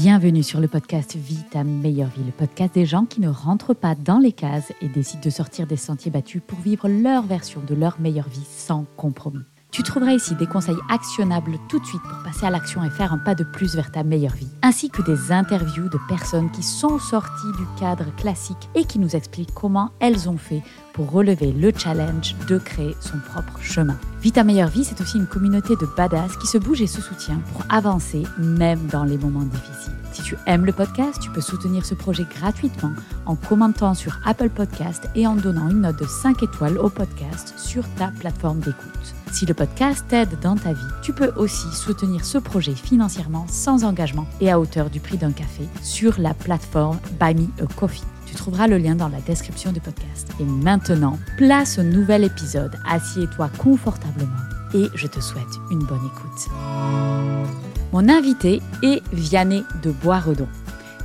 Bienvenue sur le podcast Vie ta meilleure vie, le podcast des gens qui ne rentrent pas dans les cases et décident de sortir des sentiers battus pour vivre leur version de leur meilleure vie sans compromis. Tu trouveras ici des conseils actionnables tout de suite pour passer à l'action et faire un pas de plus vers ta meilleure vie, ainsi que des interviews de personnes qui sont sorties du cadre classique et qui nous expliquent comment elles ont fait pour relever le challenge de créer son propre chemin. Vie ta meilleure vie, c'est aussi une communauté de badass qui se bouge et se soutient pour avancer même dans les moments difficiles. Si tu aimes le podcast, tu peux soutenir ce projet gratuitement en commentant sur Apple Podcast et en donnant une note de 5 étoiles au podcast sur ta plateforme d'écoute. Si le podcast t'aide dans ta vie, tu peux aussi soutenir ce projet financièrement sans engagement et à hauteur du prix d'un café sur la plateforme Buy a Coffee. Tu trouveras le lien dans la description du podcast. Et maintenant, place au nouvel épisode. Assieds-toi confortablement et je te souhaite une bonne écoute. Mon invité est Vianney de Boisredon.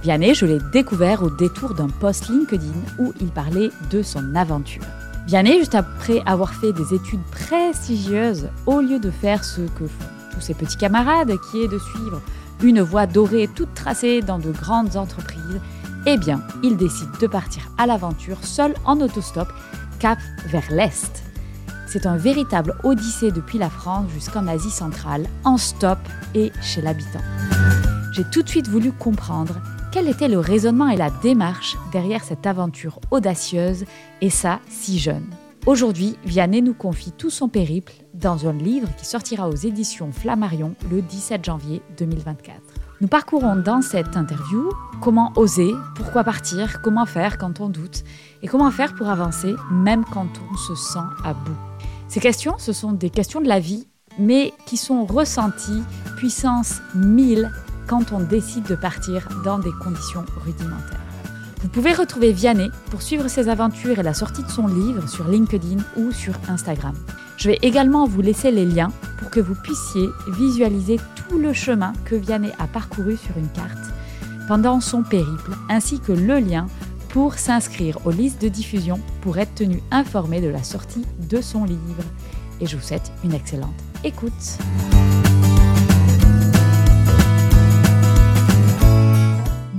Vianney, je l'ai découvert au détour d'un post LinkedIn où il parlait de son aventure. Vianney, juste après avoir fait des études prestigieuses, au lieu de faire ce que font tous ses petits camarades, qui est de suivre une voie dorée toute tracée dans de grandes entreprises, eh bien, il décide de partir à l'aventure seul en autostop, cap vers l'Est. C'est un véritable odyssée depuis la France jusqu'en Asie centrale, en stop et chez l'habitant. J'ai tout de suite voulu comprendre quel était le raisonnement et la démarche derrière cette aventure audacieuse et ça si jeune? Aujourd'hui, Vianney nous confie tout son périple dans un livre qui sortira aux éditions Flammarion le 17 janvier 2024. Nous parcourons dans cette interview comment oser, pourquoi partir, comment faire quand on doute et comment faire pour avancer même quand on se sent à bout. Ces questions, ce sont des questions de la vie, mais qui sont ressenties puissance 1000 quand on décide de partir dans des conditions rudimentaires. Vous pouvez retrouver Vianney pour suivre ses aventures et la sortie de son livre sur LinkedIn ou sur Instagram. Je vais également vous laisser les liens pour que vous puissiez visualiser tout le chemin que Vianney a parcouru sur une carte pendant son périple, ainsi que le lien pour s'inscrire aux listes de diffusion pour être tenu informé de la sortie de son livre. Et je vous souhaite une excellente écoute.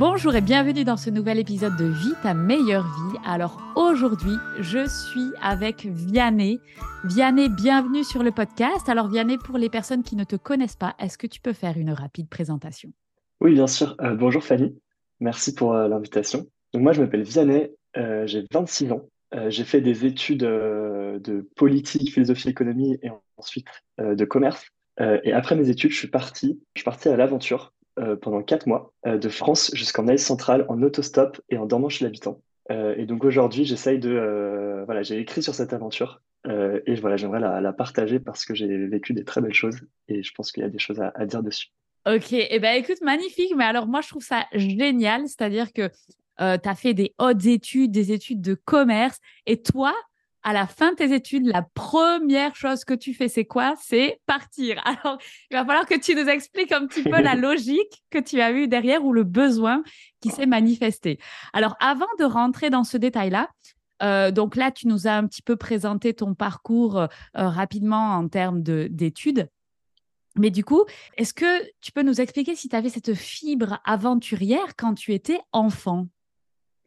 Bonjour et bienvenue dans ce nouvel épisode de Vie ta meilleure vie. Alors aujourd'hui, je suis avec Vianney. Vianney, bienvenue sur le podcast. Alors Vianney, pour les personnes qui ne te connaissent pas, est-ce que tu peux faire une rapide présentation? Oui, bien sûr. Euh, bonjour Fanny. Merci pour euh, l'invitation. Moi, je m'appelle Vianney, euh, j'ai 26 ans. j'ai fait des études de politique, philosophie, économie et ensuite de commerce. et après mes études, je suis parti, je suis parti à l'aventure euh, pendant quatre mois, euh, de France jusqu'en Asie centrale, en autostop et en dormant chez l'habitant. Euh, et donc aujourd'hui, j'essaye de... voilà, j'ai écrit sur cette aventure et voilà, j'aimerais la, partager parce que j'ai vécu des très belles choses et je pense qu'il y a des choses à, dire dessus. Ok, et eh ben écoute, magnifique. Mais alors moi, je trouve ça génial, c'est-à-dire que tu as fait des hautes études, des études de commerce, et toi, à la fin de tes études, la première chose que tu fais, c'est quoi? C'est partir. Alors, il va falloir que tu nous expliques un petit peu la logique que tu as eue derrière ou le besoin qui s'est manifesté. Alors, avant de rentrer dans ce détail-là, euh, donc là, tu nous as un petit peu présenté ton parcours euh, rapidement en termes d'études. Mais du coup, est-ce que tu peux nous expliquer si tu avais cette fibre aventurière quand tu étais enfant?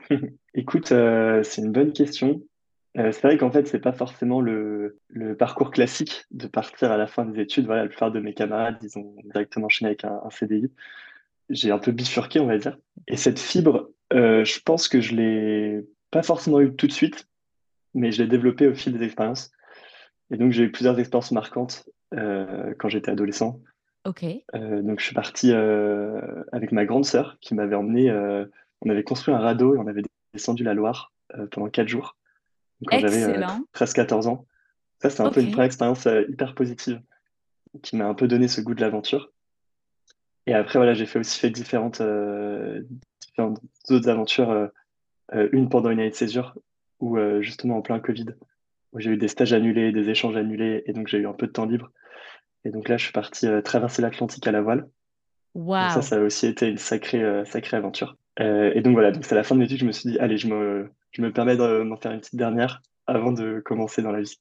Écoute, euh, c'est une bonne question. Euh, c'est vrai qu'en fait, c'est pas forcément le, le, parcours classique de partir à la fin des études. Voilà, la plupart de mes camarades, ils ont directement enchaîné avec un, CDI. J'ai un peu bifurqué, on va dire. Et cette fibre, euh, je pense que je l'ai pas forcément eu tout de suite, mais je l'ai développée au fil des expériences. Et donc, j'ai eu plusieurs expériences marquantes euh, quand j'étais adolescent. Ok. donc, je suis parti avec ma grande sœur qui m'avait emmené. on avait construit un radeau et on avait descendu la Loire pendant quatre jours quand j'avais 13-14 euh, ans. Ça, c'était un peu une première expérience euh, hyper positive qui m'a un peu donné ce goût de l'aventure. Et après, voilà, j'ai fait aussi fait différentes, euh, différentes autres aventures. une pendant une année de césure, où justement en plein Covid, où j'ai eu des stages annulés, des échanges annulés, et donc j'ai eu un peu de temps libre. Et donc là, je suis parti traverser l'Atlantique à la voile. Wow. ça, ça a aussi été une sacrée, sacrée aventure. et donc voilà, donc c'est à la fin de l'étude, je me suis dit, allez, je me, je me permets d'en faire une petite dernière avant de commencer dans la vie.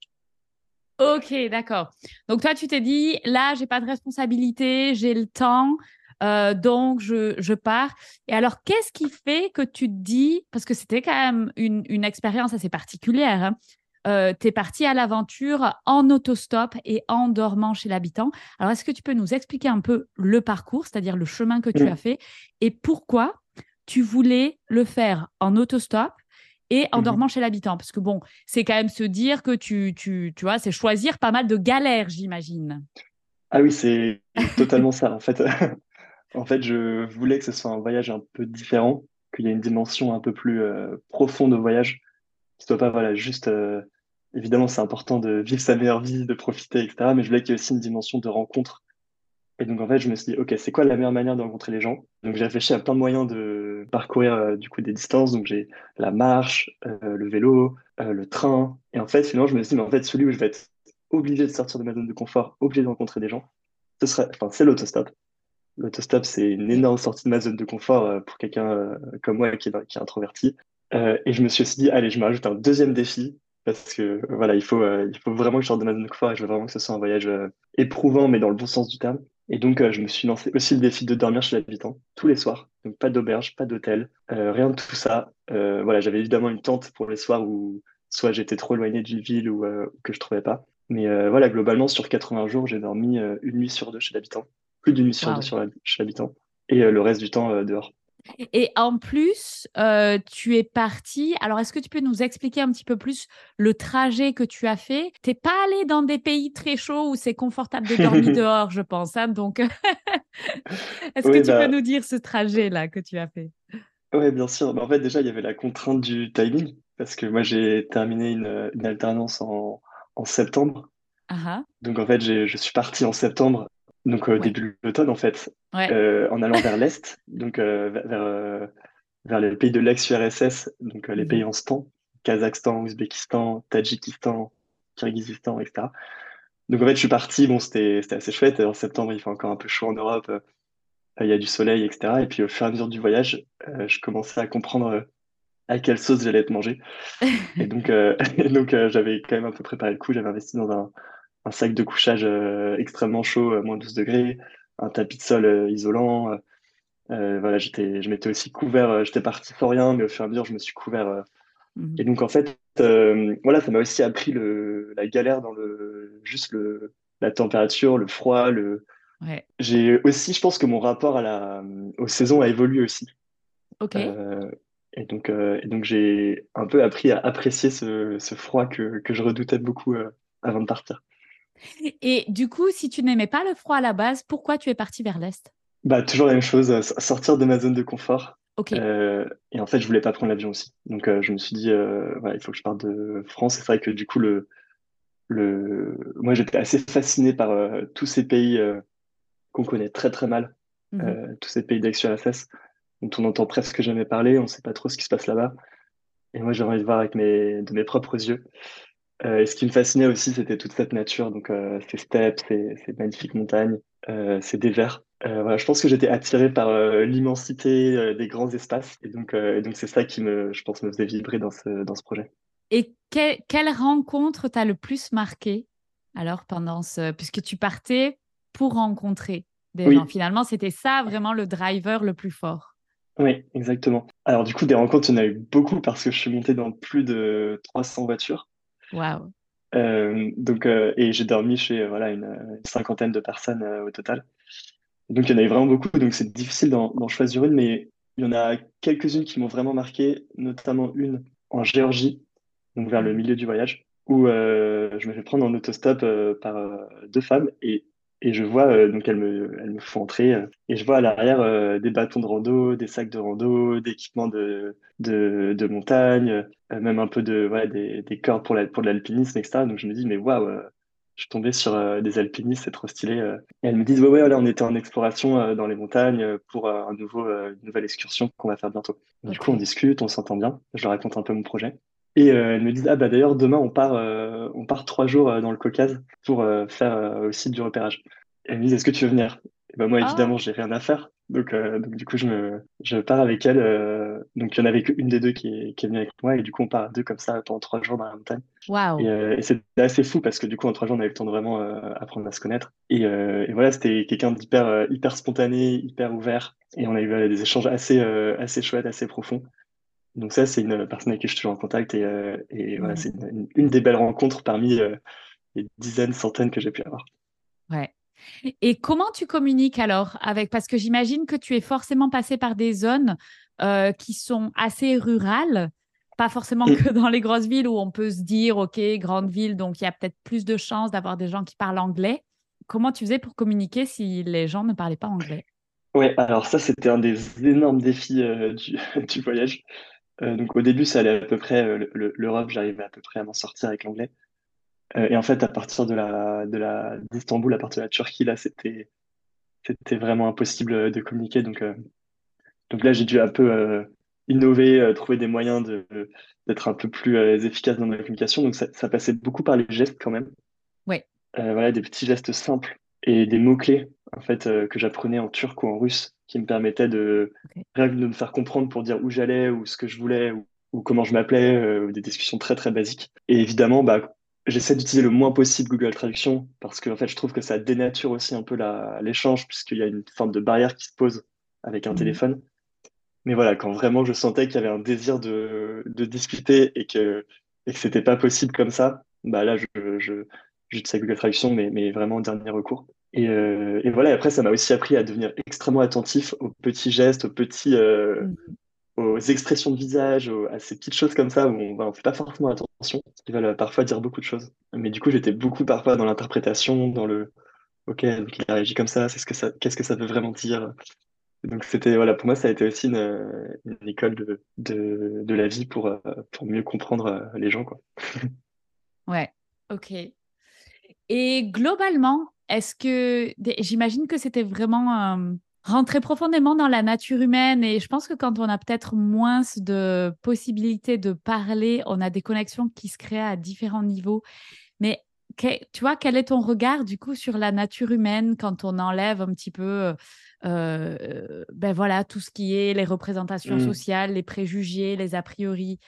Ok, d'accord. Donc toi, tu t'es dit, là, j'ai pas de responsabilité, j'ai le temps. donc, je, pars. Et alors, qu'est-ce qui fait que tu te dis, parce que c'était quand même une, expérience assez particulière, hein, euh, tu es parti à l'aventure en autostop et en dormant chez l'habitant. Alors, est-ce que tu peux nous expliquer un peu le parcours, c'est-à-dire le chemin que tu as fait et pourquoi tu voulais le faire en autostop et en mmh dormant chez l'habitant Parce que bon, c'est quand même se dire que tu, tu, tu vois, c'est choisir pas mal de galères, j'imagine. Ah oui, c'est totalement ça. En fait, en fait, je voulais que ce soit un voyage un peu différent, qu'il y ait une dimension un peu plus euh, profonde au voyage, qu'il soit pas voilà, juste euh, évidemment, c'est important de vivre sa meilleure vie, de profiter, etc. Mais je voulais qu'il y ait aussi une dimension de rencontre. Et donc, en fait, je me suis dit, OK, c'est quoi la meilleure manière de rencontrer les gens? Donc, j'ai réfléchi à plein de moyens de parcourir euh, du coup des distances. Donc, j'ai la marche, euh, le vélo, euh, le train. Et en fait, finalement, je me suis dit, mais en fait, celui où je vais être obligé de sortir de ma zone de confort, obligé de rencontrer des gens, ce serait, enfin, c'est l'autostop. L'autostop, c'est une énorme sortie de ma zone de confort pour quelqu'un comme moi qui est, qui est introverti. et je me suis aussi dit, allez, je me rajoute un deuxième défi, parce que voilà, il faut, euh, il faut vraiment que je sorte de ma zone de confort et je veux vraiment que ce soit un voyage euh, éprouvant, mais dans le bon sens du terme. Et donc, euh, je me suis lancé aussi le défi de dormir chez l'habitant tous les soirs. Donc, pas d'auberge, pas d'hôtel, rien de tout ça. voilà, j'avais évidemment une tente pour les soirs où soit j'étais trop éloigné d'une ville ou que je trouvais pas. Mais voilà, globalement, sur 80 jours, j'ai dormi une nuit sur deux chez l'habitant. Plus d'une nuit sur deux sur chez l'habitant. Et le reste du temps dehors. Et en plus, euh, tu es parti. Alors, est-ce que tu peux nous expliquer un petit peu plus le trajet que tu as fait? Tu n'es pas allé dans des pays très chauds où c'est confortable de dormir dehors, je pense. Hein, donc, est-ce que tu peux bah nous dire ce trajet-là que tu as fait? Oui, bien sûr. Bah, en fait, déjà, il y avait la contrainte du timing parce que moi, j'ai terminé une, alternance en, septembre. Ah ah. Donc, en fait, je suis parti en septembre donc au début de l'automne en fait, euh, en allant vers l'est, donc euh, vers, euh, vers les pays de l'ex-URSS, donc les mhm. pays en stan, Kazakhstan, Ouzbékistan, Tadjikistan, Kirghizistan, etc. Donc en fait, je suis parti, bon, c'était assez chouette. En septembre, il fait encore un peu chaud en Europe, il y a du soleil, etc. Et puis au fur et à mesure du voyage, je commençais à comprendre à quelle sauce j'allais être mangé. et donc, donc j'avais quand même un peu préparé le coup, j'avais investi dans un, un sac de couchage euh, extrêmement chaud, à moins 12 degrés, un tapis de sol euh, isolant. Euh, voilà, j'étais, je m'étais aussi couvert, j'étais parti sans rien, mais au fur et à mesure, je me suis couvert. Mhm. Et donc, en fait, voilà, ça m'a aussi appris le, la galère dans le, juste le, la température, le froid, le. J'ai aussi, je pense que mon rapport à la, aux saisons a évolué aussi. Ok. et donc, et donc j'ai un peu appris à apprécier ce, ce froid que, que, je redoutais beaucoup avant de partir. Et du coup, si tu n'aimais pas le froid à la base, pourquoi tu es parti vers l'Est? Bah, Toujours la même chose, euh, sortir de ma zone de confort. Euh, et en fait, je voulais pas prendre l'avion aussi. Donc, euh, je me suis dit, il faut que je parte de France. C'est vrai que du coup, le, le... moi, j'étais assez fasciné par tous ces pays qu'on connaît très très mal, mmh tous ces pays d'ex-URSS, dont on entend presque jamais parler, on ne sait pas trop ce qui se passe là-bas. Et moi, j'ai envie de voir avec mes, de mes propres yeux. Euh, et ce qui me fascinait aussi, c'était toute cette nature, donc euh, ces steppes, ces, ces magnifiques montagnes, euh, ces déserts. voilà, je pense que j'étais attiré par l'immensité des grands espaces, et donc, donc c'est ça qui me, je pense, me faisait vibrer dans ce, dans ce projet. Et quelle rencontre t'a le plus marqué alors pendant ce, puisque tu partais pour rencontrer des gens? Finalement, c'était ça vraiment le driver le plus fort. Oui, exactement. Alors du coup, des rencontres, il y en a eu beaucoup parce que je suis monté dans plus de 300 voitures. Waouh. Euh, donc, euh, et j'ai dormi chez euh, voilà, une, cinquantaine de personnes au total. Donc, il y en avait vraiment beaucoup. Donc, c'est difficile d'en choisir une, mais il y en a quelques-unes qui m'ont vraiment marqué, notamment une en Géorgie, donc vers le mmh. milieu du voyage, où je me fais prendre en autostop par deux femmes. Et et je vois, euh, donc elles me, elles me font entrer, euh, et je vois à l'arrière euh, des bâtons de rando, des sacs de rando, d'équipements de, de, de, montagne, même un peu de, ouais, des, des cordes pour, la, pour de l'alpinisme, etc. Donc je me dis, mais waouh, je suis tombé sur des alpinistes, c'est trop stylé. Et elles me disent, ouais, ouais, là, on était en exploration dans les montagnes pour un nouveau, une nouvelle excursion qu'on va faire bientôt. Du coup, on discute, on s'entend bien, je leur raconte un peu mon projet. Et elles me disent, ah bah d'ailleurs, demain, on part, on part trois jours dans le Caucase pour faire aussi du repérage. elles me disent, est-ce que tu veux venir? Et bah, Moi, ah. évidemment, j'ai rien à faire. Donc, euh, donc, du coup, je, me, je pars avec elle. Euh, donc, il n'y en avait qu'une des deux qui est, qui est venue avec moi. Et du coup, on part à deux comme ça pendant trois jours dans la montagne. Waouh! Et, euh, et c'était assez fou parce que du coup, en trois jours, on avait le temps de vraiment apprendre à se connaître. Et, et voilà, c'était quelqu'un d'hyper hyper spontané, hyper ouvert. Et on a eu des échanges assez, assez chouettes, assez profonds. Donc ça, c'est une personne avec qui je suis toujours en contact. Et, et voilà, mmh. c'est une, une, des belles rencontres parmi les dizaines, centaines que j'ai pu avoir. Ouais. Et comment tu communiques alors avec Parce que j'imagine que tu es forcément passé par des zones euh, qui sont assez rurales, pas forcément que dans les grosses villes où on peut se dire, OK, grande ville, donc il y a peut-être plus de chances d'avoir des gens qui parlent anglais. Comment tu faisais pour communiquer si les gens ne parlaient pas anglais? Oui, alors ça, c'était un des énormes défis euh, du, voyage. Euh, donc au début, ça allait à peu près, l'Europe, j'arrivais à peu près à m'en sortir avec l'anglais. Euh, et en fait, à partir de la, de la, d'Istanbul, à partir de la Turquie, là, c'était, c'était vraiment impossible de communiquer. Donc, euh, donc là, j'ai dû un peu euh, innover, trouver des moyens de, d'être un peu plus efficace dans ma communication. Donc, ça, ça, passait beaucoup par les gestes quand même. Ouais. voilà, des petits gestes simples et des mots-clés, en fait, que j'apprenais en turc ou en russe, qui me permettaient de, de me faire comprendre pour dire où j'allais ou ce que je voulais ou, ou comment je m'appelais, des discussions très, très basiques. Et évidemment, bah, J'essaie d'utiliser le moins possible Google Traduction parce que en fait, je trouve que ça dénature aussi un peu l'échange puisqu'il y a une forme de barrière qui se pose avec un mmh. téléphone. Mais voilà, quand vraiment je sentais qu'il y avait un désir de, de discuter et que, et que c'était pas possible comme ça, bah là, je, je, j'utilisais Google Traduction, mais, mais vraiment en dernier recours. Et, euh, et voilà, après, ça m'a aussi appris à devenir extrêmement attentif aux petits gestes, aux petits, euh, mmh aux expressions de visage, à ces petites choses comme ça où on ne fait pas forcément attention, qui veulent parfois dire beaucoup de choses. Mais du coup, j'étais beaucoup parfois dans l'interprétation, dans le OK, donc il a réagi comme ça, c'est ce que ça qu'est-ce que ça veut vraiment dire? Donc c'était voilà, pour moi ça a été aussi une, une école de, de, de, la vie pour, pour mieux comprendre les gens quoi. ouais, OK. Et globalement, est-ce que j'imagine que c'était vraiment rentrer profondément dans la nature humaine. Et je pense que quand on a peut-être moins de possibilités de parler, on a des connexions qui se créent à différents niveaux. Mais tu vois, quel est ton regard du coup sur la nature humaine quand on enlève un petit peu, euh, ben voilà, tout ce qui est les représentations mmh. sociales, les préjugés, les a priori?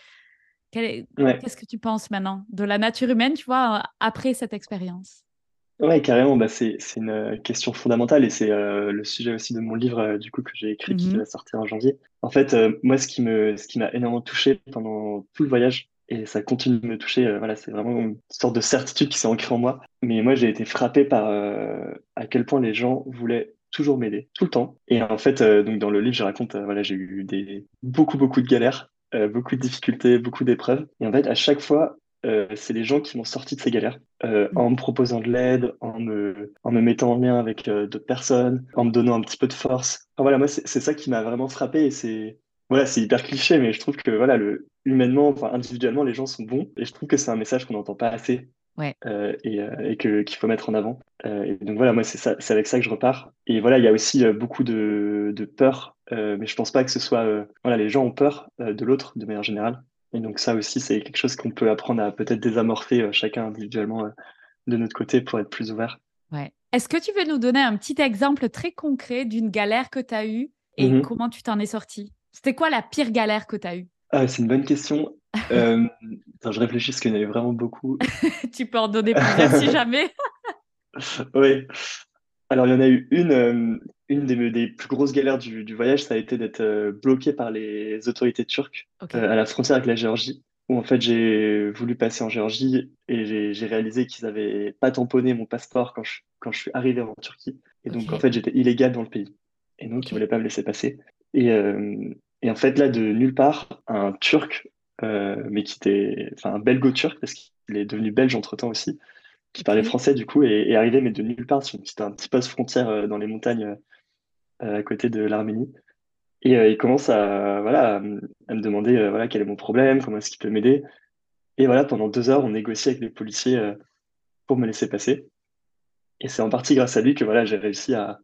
Qu'est-ce que tu penses maintenant de la nature humaine, tu vois, après cette expérience? Ouais, carrément, bah, c'est, une euh, question fondamentale et c'est euh, le sujet aussi de mon livre euh, du coup que j'ai écrit qui mmh va sortir en janvier. En fait, moi, ce qui me, ce qui m'a énormément touché pendant tout le voyage et ça continue de me toucher, voilà, c'est vraiment une sorte de certitude qui s'est ancrée en moi. Mais moi, j'ai été frappé par à quel point les gens voulaient toujours m'aider tout le temps. Et en fait, donc dans le livre, je raconte, voilà, j'ai eu des beaucoup beaucoup de galères, beaucoup de difficultés, beaucoup d'épreuves. Et en fait, à chaque fois, euh, c'est les gens qui m'ont sorti de ces galères euh, en me proposant de l'aide, en me, en me mettant en lien avec euh, d'autres personnes, en me donnant un petit peu de force. Enfin, voilà, moi, c'est ça qui m'a vraiment frappé et c'est voilà, hyper cliché, mais je trouve que voilà, le, humainement, enfin, individuellement, les gens sont bons et je trouve que c'est un message qu'on n'entend pas assez ouais. et, et que qu'il faut mettre en avant. et donc voilà, moi, c'est avec ça que je repars. Et voilà, il y a aussi beaucoup de, de peur, mais je pense pas que ce soit voilà, les gens ont peur de l'autre de manière générale. Et donc ça aussi, c'est quelque chose qu'on peut apprendre à peut-être désamorcer euh, chacun individuellement euh, de notre côté pour être plus ouvert. Ouais. Est-ce que tu veux nous donner un petit exemple très concret d'une galère que tu as eue et mhm. comment tu t'en es sorti C'était quoi la pire galère que tu as eue? Ah, C'est une bonne question. Euh, je réfléchis parce qu'il y en avait vraiment beaucoup. tu peux en donner plusieurs si jamais. oui. Alors, il y en a eu une, euh, une des, plus grosses galères du, voyage, ça a été d'être euh, bloqué par les autorités turques euh, à la frontière avec la Géorgie, où en fait j'ai voulu passer en Géorgie et j'ai réalisé qu'ils n'avaient pas tamponné mon passeport quand je, quand je suis arrivé en Turquie. Et donc, en fait, j'étais illégal dans le pays. Et donc, ils ne voulaient pas me laisser passer. Et, et, en fait, là, de nulle part, un Turc, mais qui était, enfin, un belgo-turc, parce qu'il est devenu belge entre-temps aussi, qui parlait français du coup et est arrivé mais de nulle part sur un petit poste frontière euh, dans les montagnes euh, à côté de l'Arménie. Et euh, il commence à voilà à, me demander voilà quel est mon problème comment est-ce qu'il peut m'aider. Et voilà pendant deux heures on négocie avec les policiers pour me laisser passer. Et c'est en partie grâce à lui que voilà j'ai réussi à,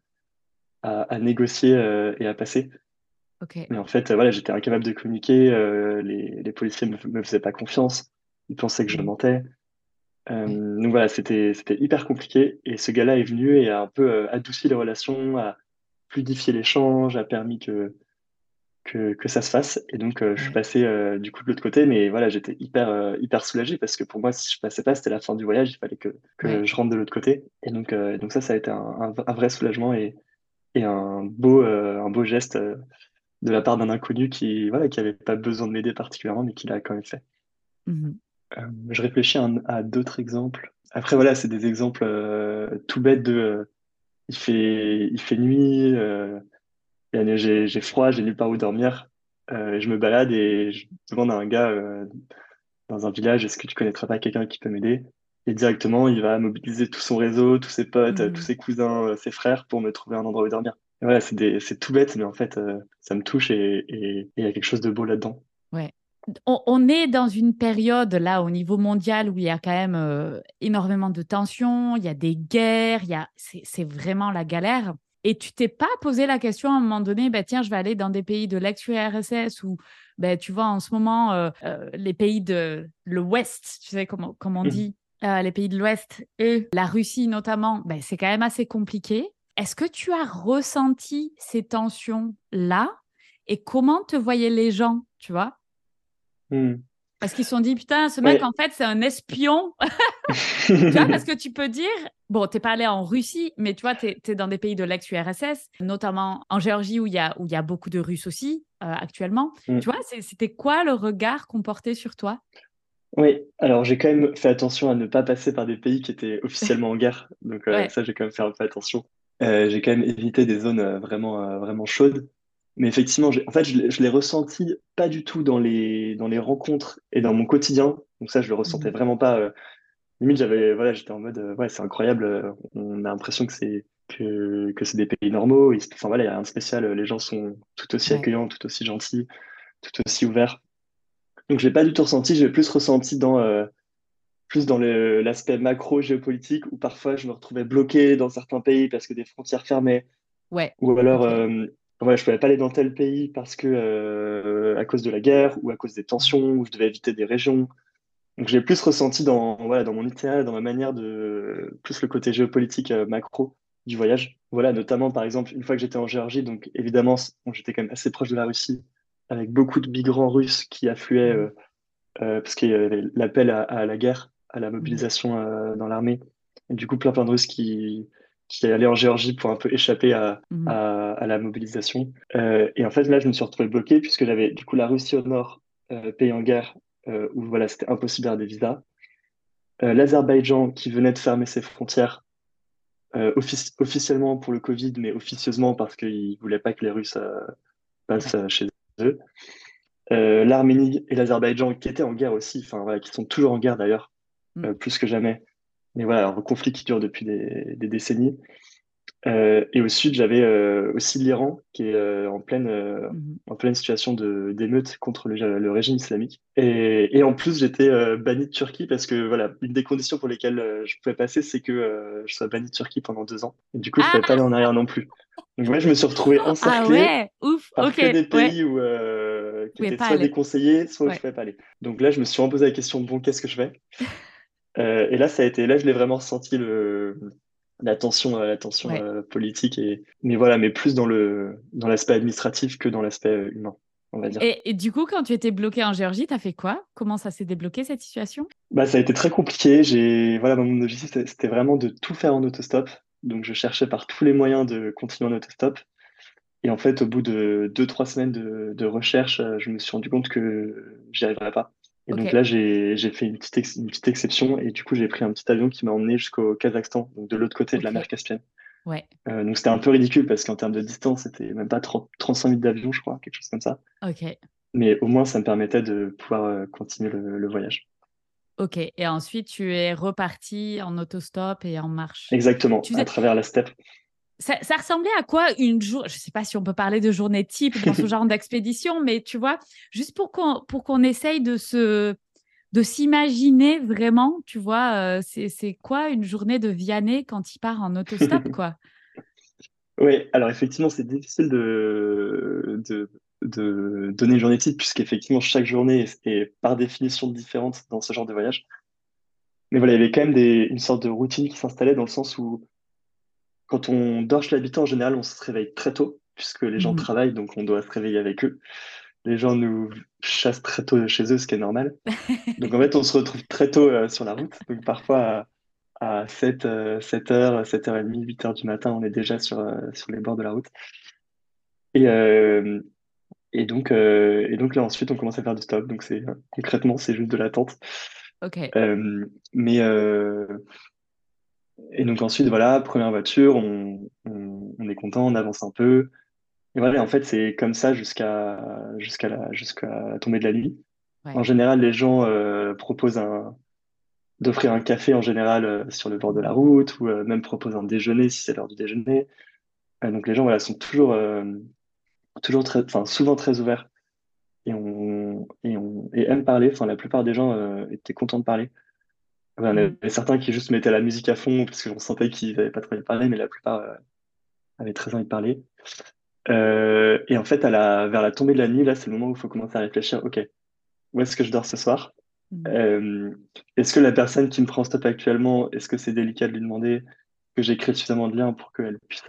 à, négocier et à passer mais en fait voilà j'étais incapable de communiquer les, les policiers me, me faisaient pas confiance. Ils pensaient que je mentais. Euh, donc voilà, c'était hyper compliqué. Et ce gars-là est venu et a un peu euh, adouci les relations, a, fluidifié l'échange, a permis que, que, ça se fasse. Et donc, je suis passé du coup de l'autre côté, mais voilà, j'étais hyper, hyper soulagé parce que pour moi, si je passais pas, c'était la fin du voyage, il fallait que, que je rentre de l'autre côté. Et donc, donc ça, ça a été un, un, vrai soulagement et, et un, beau, un beau geste de la part d'un inconnu qui voilà qui avait pas besoin de m'aider particulièrement, mais qui l'a quand même fait. Mmh je réfléchis à, d'autres exemples. Après, voilà, c'est des exemples tout bêtes de il fait, il fait nuit, euh, j'ai froid, j'ai nulle part où dormir. Euh, je me balade et je demande à un gars euh, dans un village, est-ce que tu connaîtrais pas quelqu'un qui peut m'aider? Et directement, il va mobiliser tout son réseau, tous ses potes, mmh. tous ses cousins, ses frères pour me trouver un endroit où dormir. Voilà, c'est tout bête, mais en fait, ça me touche et il y a quelque chose de beau là-dedans. Ouais on, est dans une période là au niveau mondial où il y a quand même euh, énormément de tensions, il y a des guerres, il y a, c'est vraiment la galère. Et tu t'es pas posé la question à un moment donné, bah, tiens, je vais aller dans des pays de l'ex-URSS ou, bah, tu vois, en ce moment, euh, euh, les pays de l'Ouest, tu sais comment, comment on mmh. dit, les pays de l'Ouest et la Russie notamment, bah, c'est quand même assez compliqué. Est-ce que tu as ressenti ces tensions-là et comment te voyaient les gens, tu vois? Hmm. Parce qu'ils se sont dit, putain, ce mec, en fait, c'est un espion. tu vois, parce que tu peux dire, bon, t'es pas allé en Russie, mais tu vois, tu es, dans des pays de l'ex-URSS, notamment en Géorgie où il y a, où y a beaucoup de Russes aussi euh, actuellement. Hmm. Tu vois, c'était quoi le regard qu'on portait sur toi? Oui, alors j'ai quand même fait attention à ne pas passer par des pays qui étaient officiellement en guerre. Donc euh, ça, j'ai quand même fait un peu attention. Euh, j'ai quand même évité des zones vraiment, vraiment chaudes. Mais effectivement, en fait, je, l'ai ressenti pas du tout dans les, dans les rencontres et dans mon quotidien. Donc ça, je le ressentais mmh. vraiment pas. Euh, limite, j'avais, voilà, j'étais en mode, euh, ouais, c'est incroyable. Euh, on a l'impression que c'est que, que c'est des pays normaux. enfin voilà, il y a rien de spécial. Les gens sont tout aussi accueillants, tout aussi gentils, tout aussi ouverts. Donc je l'ai pas du tout ressenti. J'ai plus ressenti dans plus dans l'aspect macro géopolitique où parfois je me retrouvais bloqué dans certains pays parce que des frontières fermaient. Ouais. Ou alors ouais, je pouvais pas aller dans tel pays parce que euh, à cause de la guerre ou à cause des tensions, où je devais éviter des régions. Donc j'ai plus ressenti dans, voilà, dans mon itinéraire, dans ma manière de plus le côté géopolitique euh, macro du voyage. Voilà, notamment par exemple une fois que j'étais en Géorgie, donc évidemment j'étais quand même assez proche de la Russie, avec beaucoup de migrants russes qui affluaient mmh. euh, parce qu'il y avait l'appel à, à, la guerre, à la mobilisation dans l'armée. Du coup plein plein de Russes qui qui allé en Géorgie pour un peu échapper à, mhm. à, la mobilisation. Euh, et en fait, là, je me suis retrouvé bloqué puisque j'avais du coup la Russie au nord, euh, pays en guerre, euh, où voilà, c'était impossible d'avoir des visas. L'Azerbaïdjan qui venait de fermer ses frontières officiellement pour le Covid, mais officieusement parce qu'ils ne voulaient pas que les Russes passent chez eux. L'Arménie et l'Azerbaïdjan qui étaient en guerre aussi, enfin voilà, qui sont toujours en guerre d'ailleurs, mm. plus que jamais mais voilà, un conflit qui dure depuis des, décennies. Euh, et au sud, j'avais euh, aussi l'Iran, qui est euh, en, pleine, mhm. en pleine situation d'émeute contre le, régime islamique. Et, et en plus, j'étais banni de Turquie parce que voilà, une des conditions pour lesquelles je pouvais passer, c'est que je sois banni de Turquie pendant deux ans. Et du coup, je ne pouvais pas aller en arrière non plus. Donc moi, je me suis retrouvé ah encerclé ah ouais Ouf, par que des pays où, qui étaient soit déconseillés, soit où je ne pouvais pas aller. Donc là, je me suis posé la question, bon, qu'est-ce que je fais? Euh, et là, ça a été, là, je l'ai vraiment ressenti le, la tension, la tension euh, politique et, mais voilà, mais plus dans le, dans l'aspect administratif que dans l'aspect euh, humain. On va dire. Et, du coup, quand tu étais bloqué en Géorgie, tu as fait quoi? Comment ça s'est débloqué cette situation? Bah, Ça a été très compliqué. J'ai, voilà, mon objectif, c'était vraiment de tout faire en autostop. Donc, je cherchais par tous les moyens de continuer en autostop. Et en fait, au bout de deux, trois semaines de, de recherche, je me suis rendu compte que j'y arriverais pas. Et donc là, j'ai fait une petite, une petite exception et du coup, j'ai pris un petit avion qui m'a emmené jusqu'au Kazakhstan, donc de l'autre côté de la mer Caspienne. Ouais. Euh, donc c'était un peu ridicule parce qu'en termes de distance, c'était même pas 30, 35 minutes d'avion, je crois, quelque chose comme ça. Ok. Mais au moins, ça me permettait de pouvoir euh, continuer le, voyage. Ok. Et ensuite, tu es reparti en autostop et en marche. Exactement, à travers la steppe. Ça, ressemblait à quoi une journée Je ne sais pas si on peut parler de journée type dans ce genre d'expédition, mais tu vois, juste pour qu'on pour qu'on essaye de se de s'imaginer vraiment, tu vois, euh, c'est quoi une journée de Vianney quand il part en autostop, quoi? Oui, alors effectivement, c'est difficile de, de, de, donner une journée type, puisqu'effectivement, chaque journée est, par définition différente dans ce genre de voyage. Mais voilà, il y avait quand même des, une sorte de routine qui s'installait dans le sens où quand on dort chez l'habitant, en général, on se réveille très tôt, puisque les gens mmh travaillent, donc on doit se réveiller avec eux. Les gens nous chassent très tôt de chez eux, ce qui est normal. donc en fait, on se retrouve très tôt euh, sur la route. Donc parfois, à, 7, 7h, 7h30, 8h du matin, on est déjà sur, euh, sur les bords de la route. Et, euh, et, donc, et donc là, ensuite, on commence à faire du stop. Donc c'est concrètement, c'est juste de l'attente. Ok. mais et donc ensuite, voilà, première voiture, on, est content, on avance un peu. Et voilà, en fait, c'est comme ça jusqu'à jusqu'à la, jusqu'à la tombée de la nuit. En général, les gens euh, proposent un, d'offrir un café en général euh, sur le bord de la route ou euh, même proposent un déjeuner si c'est l'heure du déjeuner. donc les gens voilà, sont toujours, toujours très, souvent très ouverts et, on, et, on, et aiment parler. Enfin, la plupart des gens étaient contents de parler. Il y en avait certains qui juste mettaient la musique à fond parce qu'on sentait qu'ils n'avaient pas très envie de parler, mais la plupart euh, avaient très envie de parler. Euh, et en fait, à la, vers la tombée de la nuit, là, c'est le moment où il faut commencer à réfléchir. OK, où est-ce que je dors ce soir? Mm. euh, Est-ce que la personne qui me prend en stop actuellement, est-ce que c'est délicat de lui demander que j'écris suffisamment de liens pour qu'elle puisse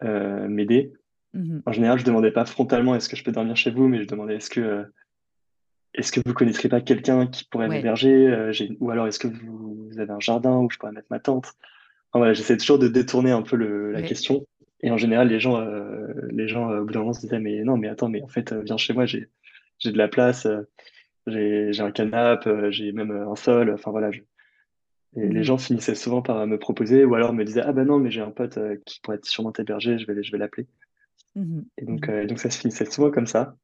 m'aider? Mm-hmm. En général, je demandais pas frontalement est-ce que je peux dormir chez vous, mais je demandais est-ce que est-ce que vous connaîtriez pas quelqu'un qui pourrait m'héberger euh, Ou alors est-ce que vous, avez un jardin où je pourrais mettre ma tente? Enfin, voilà, J'essaie toujours de détourner un peu le, la question. Et en général, les gens, euh, les gens euh, au bout d'un moment se disaient mais non, mais attends, mais en fait, viens chez moi, j'ai de la place, j'ai j'ai un canapé, j'ai même un sol. Enfin voilà. Et les mmh gens finissaient souvent par me proposer, ou alors me disaient ah ben non, mais j'ai un pote qui pourrait sûrement t'héberger, je vais je vais l'appeler. Mmh et donc mmh donc ça se finissait souvent comme ça.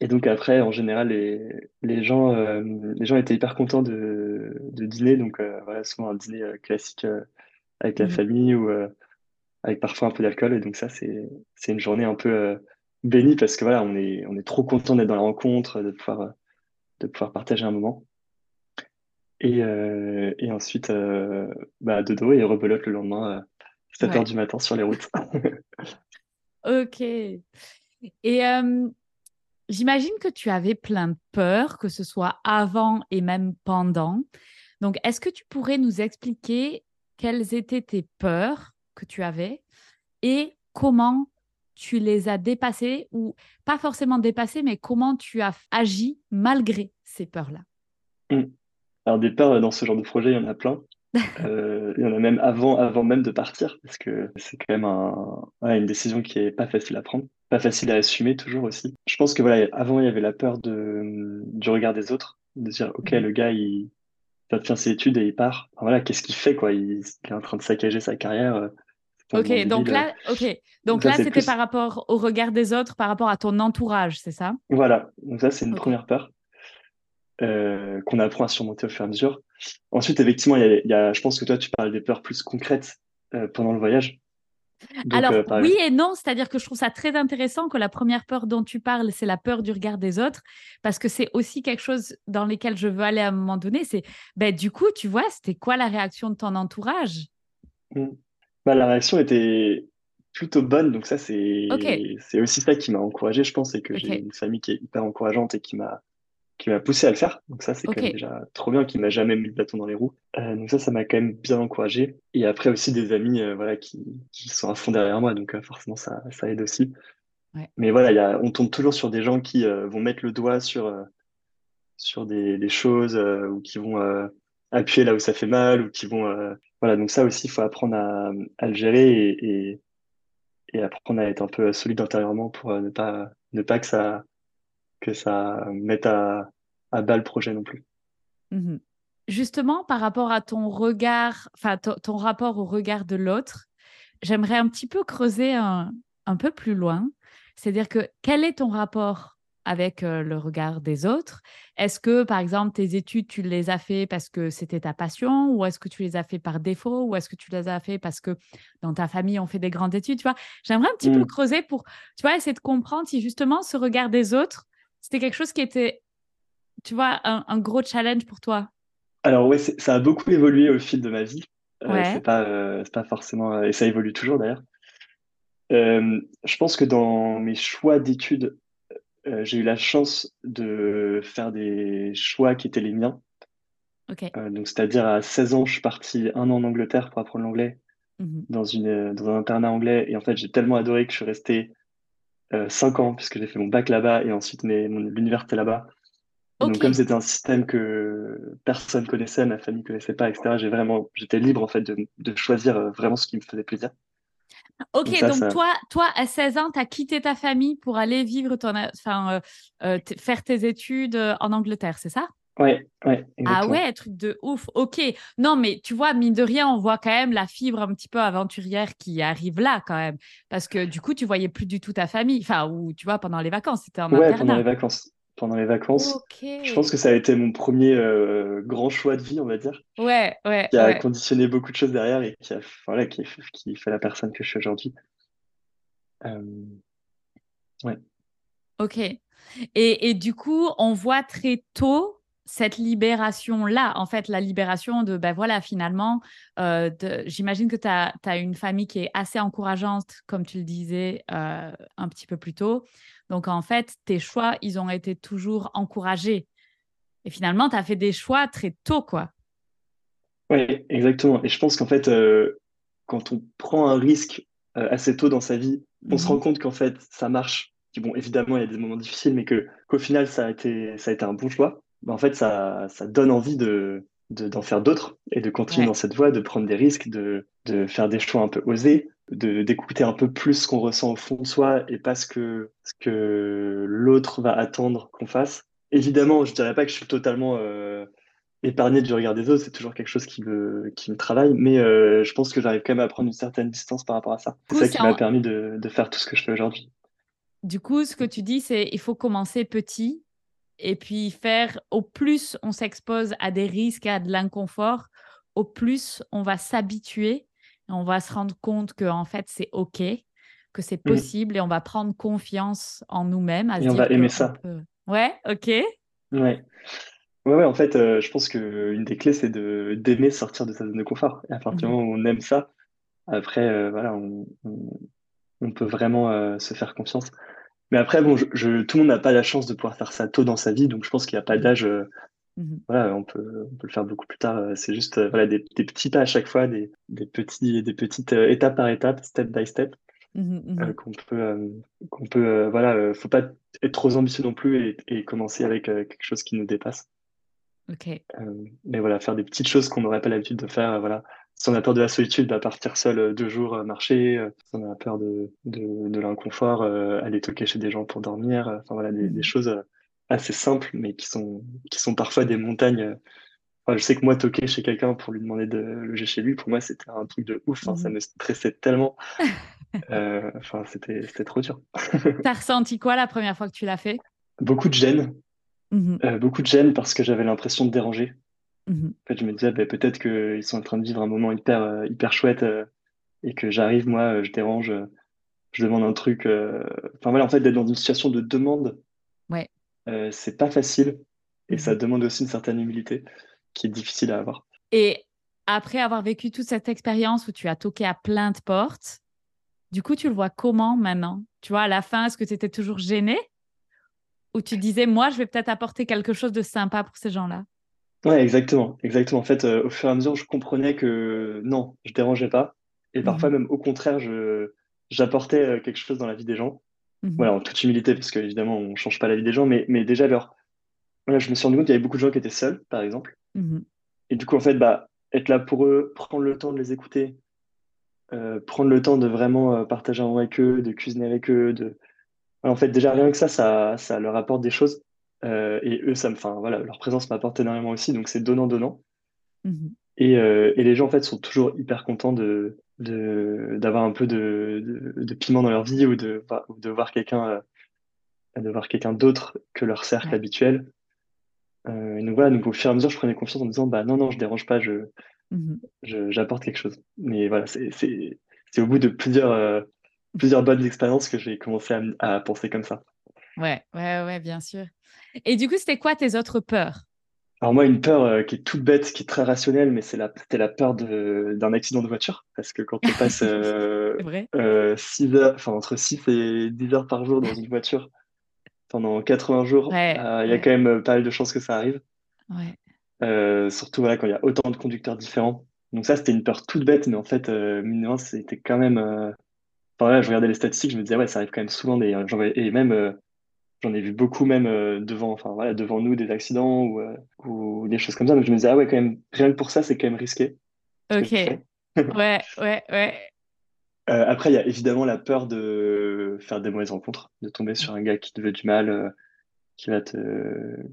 Et donc après, en général, les, les gens, euh, les gens étaient hyper contents de, de dîner. Donc euh, voilà, souvent un dîner euh, classique avec la mmh. famille ou avec parfois un peu d'alcool. Et donc ça, c'est, c'est une journée un peu bénie parce que voilà, on est, on est trop content d'être dans la rencontre, de pouvoir, de pouvoir partager un moment. Et, et ensuite, bah, de dos et rebelote le lendemain, 7 h du matin sur les routes. ok. Et J'imagine que tu avais plein de peurs, que ce soit avant et même pendant. Donc, est-ce que tu pourrais nous expliquer quelles étaient tes peurs que tu avais et comment tu les as dépassées ou pas forcément dépassées, mais comment tu as agi malgré ces peurs-là? Mmh. Alors, des peurs dans ce genre de projet, il y en a plein. Euh, il y en a même avant, avant même de partir, parce que c'est quand même une décision qui est pas facile à prendre pas facile à assumer toujours aussi. Je pense que voilà, avant il y avait la peur de, du regard des autres, de dire ok mhm. le gars il va faire ses études et il part. voilà, qu'est-ce qu'il fait quoi? Il, est en train de saccager sa carrière. Euh, ok, donc là, ok, donc là c'était par rapport au regard des autres, par rapport à ton entourage, c'est ça? Voilà, donc ça c'est une première peur euh, qu'on apprend à surmonter au fur et à mesure. Ensuite, effectivement, il y, a, je pense que toi tu parles des peurs plus concrètes euh, pendant le voyage. Alors, euh, oui et non, c'est-à-dire que je trouve ça très intéressant que la première peur dont tu parles, c'est la peur du regard des autres, parce que c'est aussi quelque chose dans lequel je veux aller à un moment donné. C'est, ben, du coup, tu vois, c'était quoi la réaction de ton entourage? Mmh. bah, La réaction était plutôt bonne, donc ça, c'est c'est aussi ça qui m'a encouragé, je pense, et que j'ai une famille qui est hyper encourageante et qui m'a qui m'a poussé à le faire. Donc ça, c'est quand même déjà trop bien, qui m'a jamais mis le bâton dans les roues. Euh, donc ça, ça m'a quand même bien encouragé. Et après aussi des amis, euh, voilà, qui, qui sont à fond derrière moi, donc euh, forcément ça, ça aide aussi. Mais voilà, y a, on tombe toujours sur des gens qui vont mettre le doigt sur sur des, des choses ou qui vont appuyer là où ça fait mal ou qui vont voilà. Donc ça aussi, il faut apprendre à, à le gérer et, et, et apprendre à être un peu solide intérieurement pour ne pas ne pas que ça que ça mette à, à bas le projet non plus. Mhm. Justement, par rapport à ton regard, enfin ton rapport au regard de l'autre, j'aimerais un petit peu creuser un, un peu plus loin. C'est-à-dire que quel est ton rapport avec euh, le regard des autres? Est-ce que, par exemple, tes études, tu les as fait parce que c'était ta passion ou est-ce que tu les as fait par défaut ou est-ce que tu les as fait parce que dans ta famille, on fait des grandes études tu vois? J'aimerais un petit peu mm. creuser pour, tu vois, essayer de comprendre si justement ce regard des autres, c'était quelque chose qui était, tu vois, un, gros challenge pour toi Alors oui, ça a beaucoup évolué au fil de ma vie. Euh, c'est pas, euh, pas forcément, euh, et ça évolue toujours d'ailleurs. je pense que dans mes choix d'études, j'ai eu la chance de faire des choix qui étaient les miens. donc, c'est-à-dire à 16 ans, je suis parti un an en Angleterre pour apprendre l'anglais. mmh dans, une, dans un internat anglais. Et en fait, j'ai tellement adoré que je suis resté 5 ans, puisque j'ai fait mon bac là-bas et ensuite l'université là-bas. Donc, comme c'était un système que personne connaissait, ma famille connaissait pas, etc., j'ai vraiment, j'étais libre en fait de, de choisir euh, vraiment ce qui me faisait plaisir. Ok, donc, toi, toi, à 16 ans, tu as quitté ta famille pour aller vivre ton, enfin, euh, euh, faire tes études en Angleterre, c'est ça? Ouais, ouais. Ah ouais, truc de ouf. Ok. Non, mais tu vois, mine de rien, on voit quand même la fibre un petit peu aventurière qui arrive là quand même. Parce que du coup, tu voyais plus du tout ta famille. Enfin, ou tu vois, pendant les vacances, c'était en ouais, pendant les vacances. Pendant les vacances. Je pense que ça a été mon premier euh, grand choix de vie, on va dire. Ouais, ouais. Qui a conditionné beaucoup de choses derrière et qui a, voilà, qui, qui fait la personne que je suis aujourd'hui. Euh, ouais. Ok. Et, et du coup, on voit très tôt cette libération-là, en fait, la libération de, ben voilà, finalement, euh, j'imagine que tu as, une famille qui est assez encourageante, comme tu le disais euh, un petit peu plus tôt. Donc, en fait, tes choix, ils ont été toujours encouragés. Et finalement, tu as fait des choix très tôt, quoi. Oui, exactement. Et je pense qu'en fait, euh, quand on prend un risque assez tôt dans sa vie, on se rend mmh compte qu'en fait, ça marche. Bon, évidemment, il y a des moments difficiles, mais que, qu'au final, ça a, été, ça a été un bon choix. Bah, en fait, ça, ça donne envie de, d'en faire d'autres et de continuer dans cette voie, de prendre des risques, de, de faire des choix un peu osés, de d'écouter un peu plus ce qu'on ressent au fond de soi et pas ce que, ce que l'autre va attendre qu'on fasse. Évidemment, je dirais pas que je suis totalement euh, épargné du regard des autres, c'est toujours quelque chose qui me, qui me travaille, mais euh, je pense que j'arrive quand même à prendre une certaine distance par rapport à ça. C'est ça qui m'a permis de, de faire tout ce que je fais aujourd'hui. Du coup, ce que tu dis, c'est il faut commencer petit et puis faire au plus on s'expose à des risques, à de l'inconfort, au plus on va s'habituer et on va se rendre compte que en fait c'est ok, que c'est mmh. possible et on va prendre confiance en nous-mêmes. et on va aimer ça. Ouais, ok. Ouais. Ouais, ouais, en fait, euh, je pense qu'une des clés, c'est de, d'aimer sortir de sa zone de confort. Et à partir du mmh. moment où on aime ça, après, euh, voilà, on, on, peut vraiment euh, se faire confiance. Mais après, bon, je, tout le monde n'a pas la chance de pouvoir faire ça tôt dans sa vie, donc je pense qu'il n'y a pas d'âge. Euh, mhm. Voilà, on peut, on peut le faire beaucoup plus tard. Euh, c'est juste euh, voilà, des, des, petits pas à chaque fois, des, des, petits, des petites étapes par étape, step by step, mhm, mhm. qu'on peut, qu'on peut voilà, faut pas être trop ambitieux non plus et, et commencer avec quelque chose qui nous dépasse. Ok. mais voilà, faire des petites choses qu'on n'aurait pas l'habitude de faire. Voilà, si on a peur de la solitude, bah, partir seul euh, deux jours euh, marcher. Euh, si on a peur de, de, de l'inconfort, aller toquer chez des gens pour dormir. Enfin voilà, des, des, mmh. choses assez simples, mais qui sont, qui sont parfois des montagnes. Enfin, je sais que moi, toquer chez quelqu'un pour lui demander de loger chez lui, pour moi, c'était un truc de ouf. Ça mmh. me stressait tellement. enfin, c'était, c'était trop dur. T'as ressenti quoi la première fois que tu l'as fait? Beaucoup de gêne. Mmh. beaucoup de gêne parce que j'avais l'impression de déranger. Mmh en fait, je me disais, bah, peut-être qu'ils sont en train de vivre un moment hyper, euh, hyper chouette euh, et que j'arrive, moi, euh, je dérange, je demande un truc. Enfin voilà, en fait, d'être dans une situation de demande, ouais. c'est pas facile et ça mmh demande aussi une certaine humilité qui est difficile à avoir. Et après avoir vécu toute cette expérience où tu as toqué à plein de portes, du coup, tu le vois comment maintenant? Tu vois, à la fin, est-ce que tu étais toujours gêné Ou tu disais, moi, je vais peut-être apporter quelque chose de sympa pour ces gens-là? Ouais, exactement, exactement. En fait, euh, au fur et à mesure, je comprenais que non, je dérangeais pas. Et parfois, mhm. même au contraire, je, j'apportais euh, quelque chose dans la vie des gens. Mhm. Voilà, en toute humilité, parce qu'évidemment, on change pas la vie des gens, mais, mais déjà, alors, voilà, je me suis rendu compte qu'il y avait beaucoup de gens qui étaient seuls, par exemple. Mhm. Et du coup, en fait, bah, être là pour eux, prendre le temps de les écouter, euh, prendre le temps de vraiment partager un moment avec eux, de cuisiner avec eux, de... en fait, déjà, rien que ça, ça, ça leur apporte des choses. Euh, et eux, ça me, enfin, voilà, leur présence m'apporte énormément aussi, donc c'est donnant-donnant. Mhm. Et, euh, et, les gens, en fait, sont toujours hyper contents de, d'avoir un peu de, de, piment dans leur vie ou de, de voir quelqu'un euh, de voir quelqu'un d'autre que leur cercle habituel. et donc voilà, donc au fur et à mesure, je prenais confiance en me disant, bah non, non, je dérange pas, je, mhm. j'apporte quelque chose. Mais voilà, c'est au bout de plusieurs, plusieurs bonnes expériences que j'ai commencé à, à penser comme ça. Ouais, ouais, ouais, bien sûr. Et du coup, c'était quoi tes autres peurs? Alors moi, une peur euh, qui est toute bête, qui est très rationnelle, mais c'est la, c'était la peur d'un accident de voiture. Parce que quand on passe euh, euh, heures, enfin, entre 6 et 10 heures par jour dans une voiture pendant 80 jours, il y a quand même pas mal de chances que ça arrive. surtout voilà, quand il y a autant de conducteurs différents. Donc ça, c'était une peur toute bête, mais en fait, mine c'était quand même. Enfin, je regardais les statistiques, je me disais, ouais, ça arrive quand même souvent des. Et même, j'en ai vu beaucoup même devant, enfin, voilà, devant nous, des accidents ou, ou des choses comme ça. Donc je me disais, ah ouais, quand même, rien que pour ça, c'est quand même risqué. Ok. ouais, ouais, ouais. après, il y a évidemment la peur de faire des mauvaises rencontres, de tomber sur un gars qui te veut du mal, qui va te,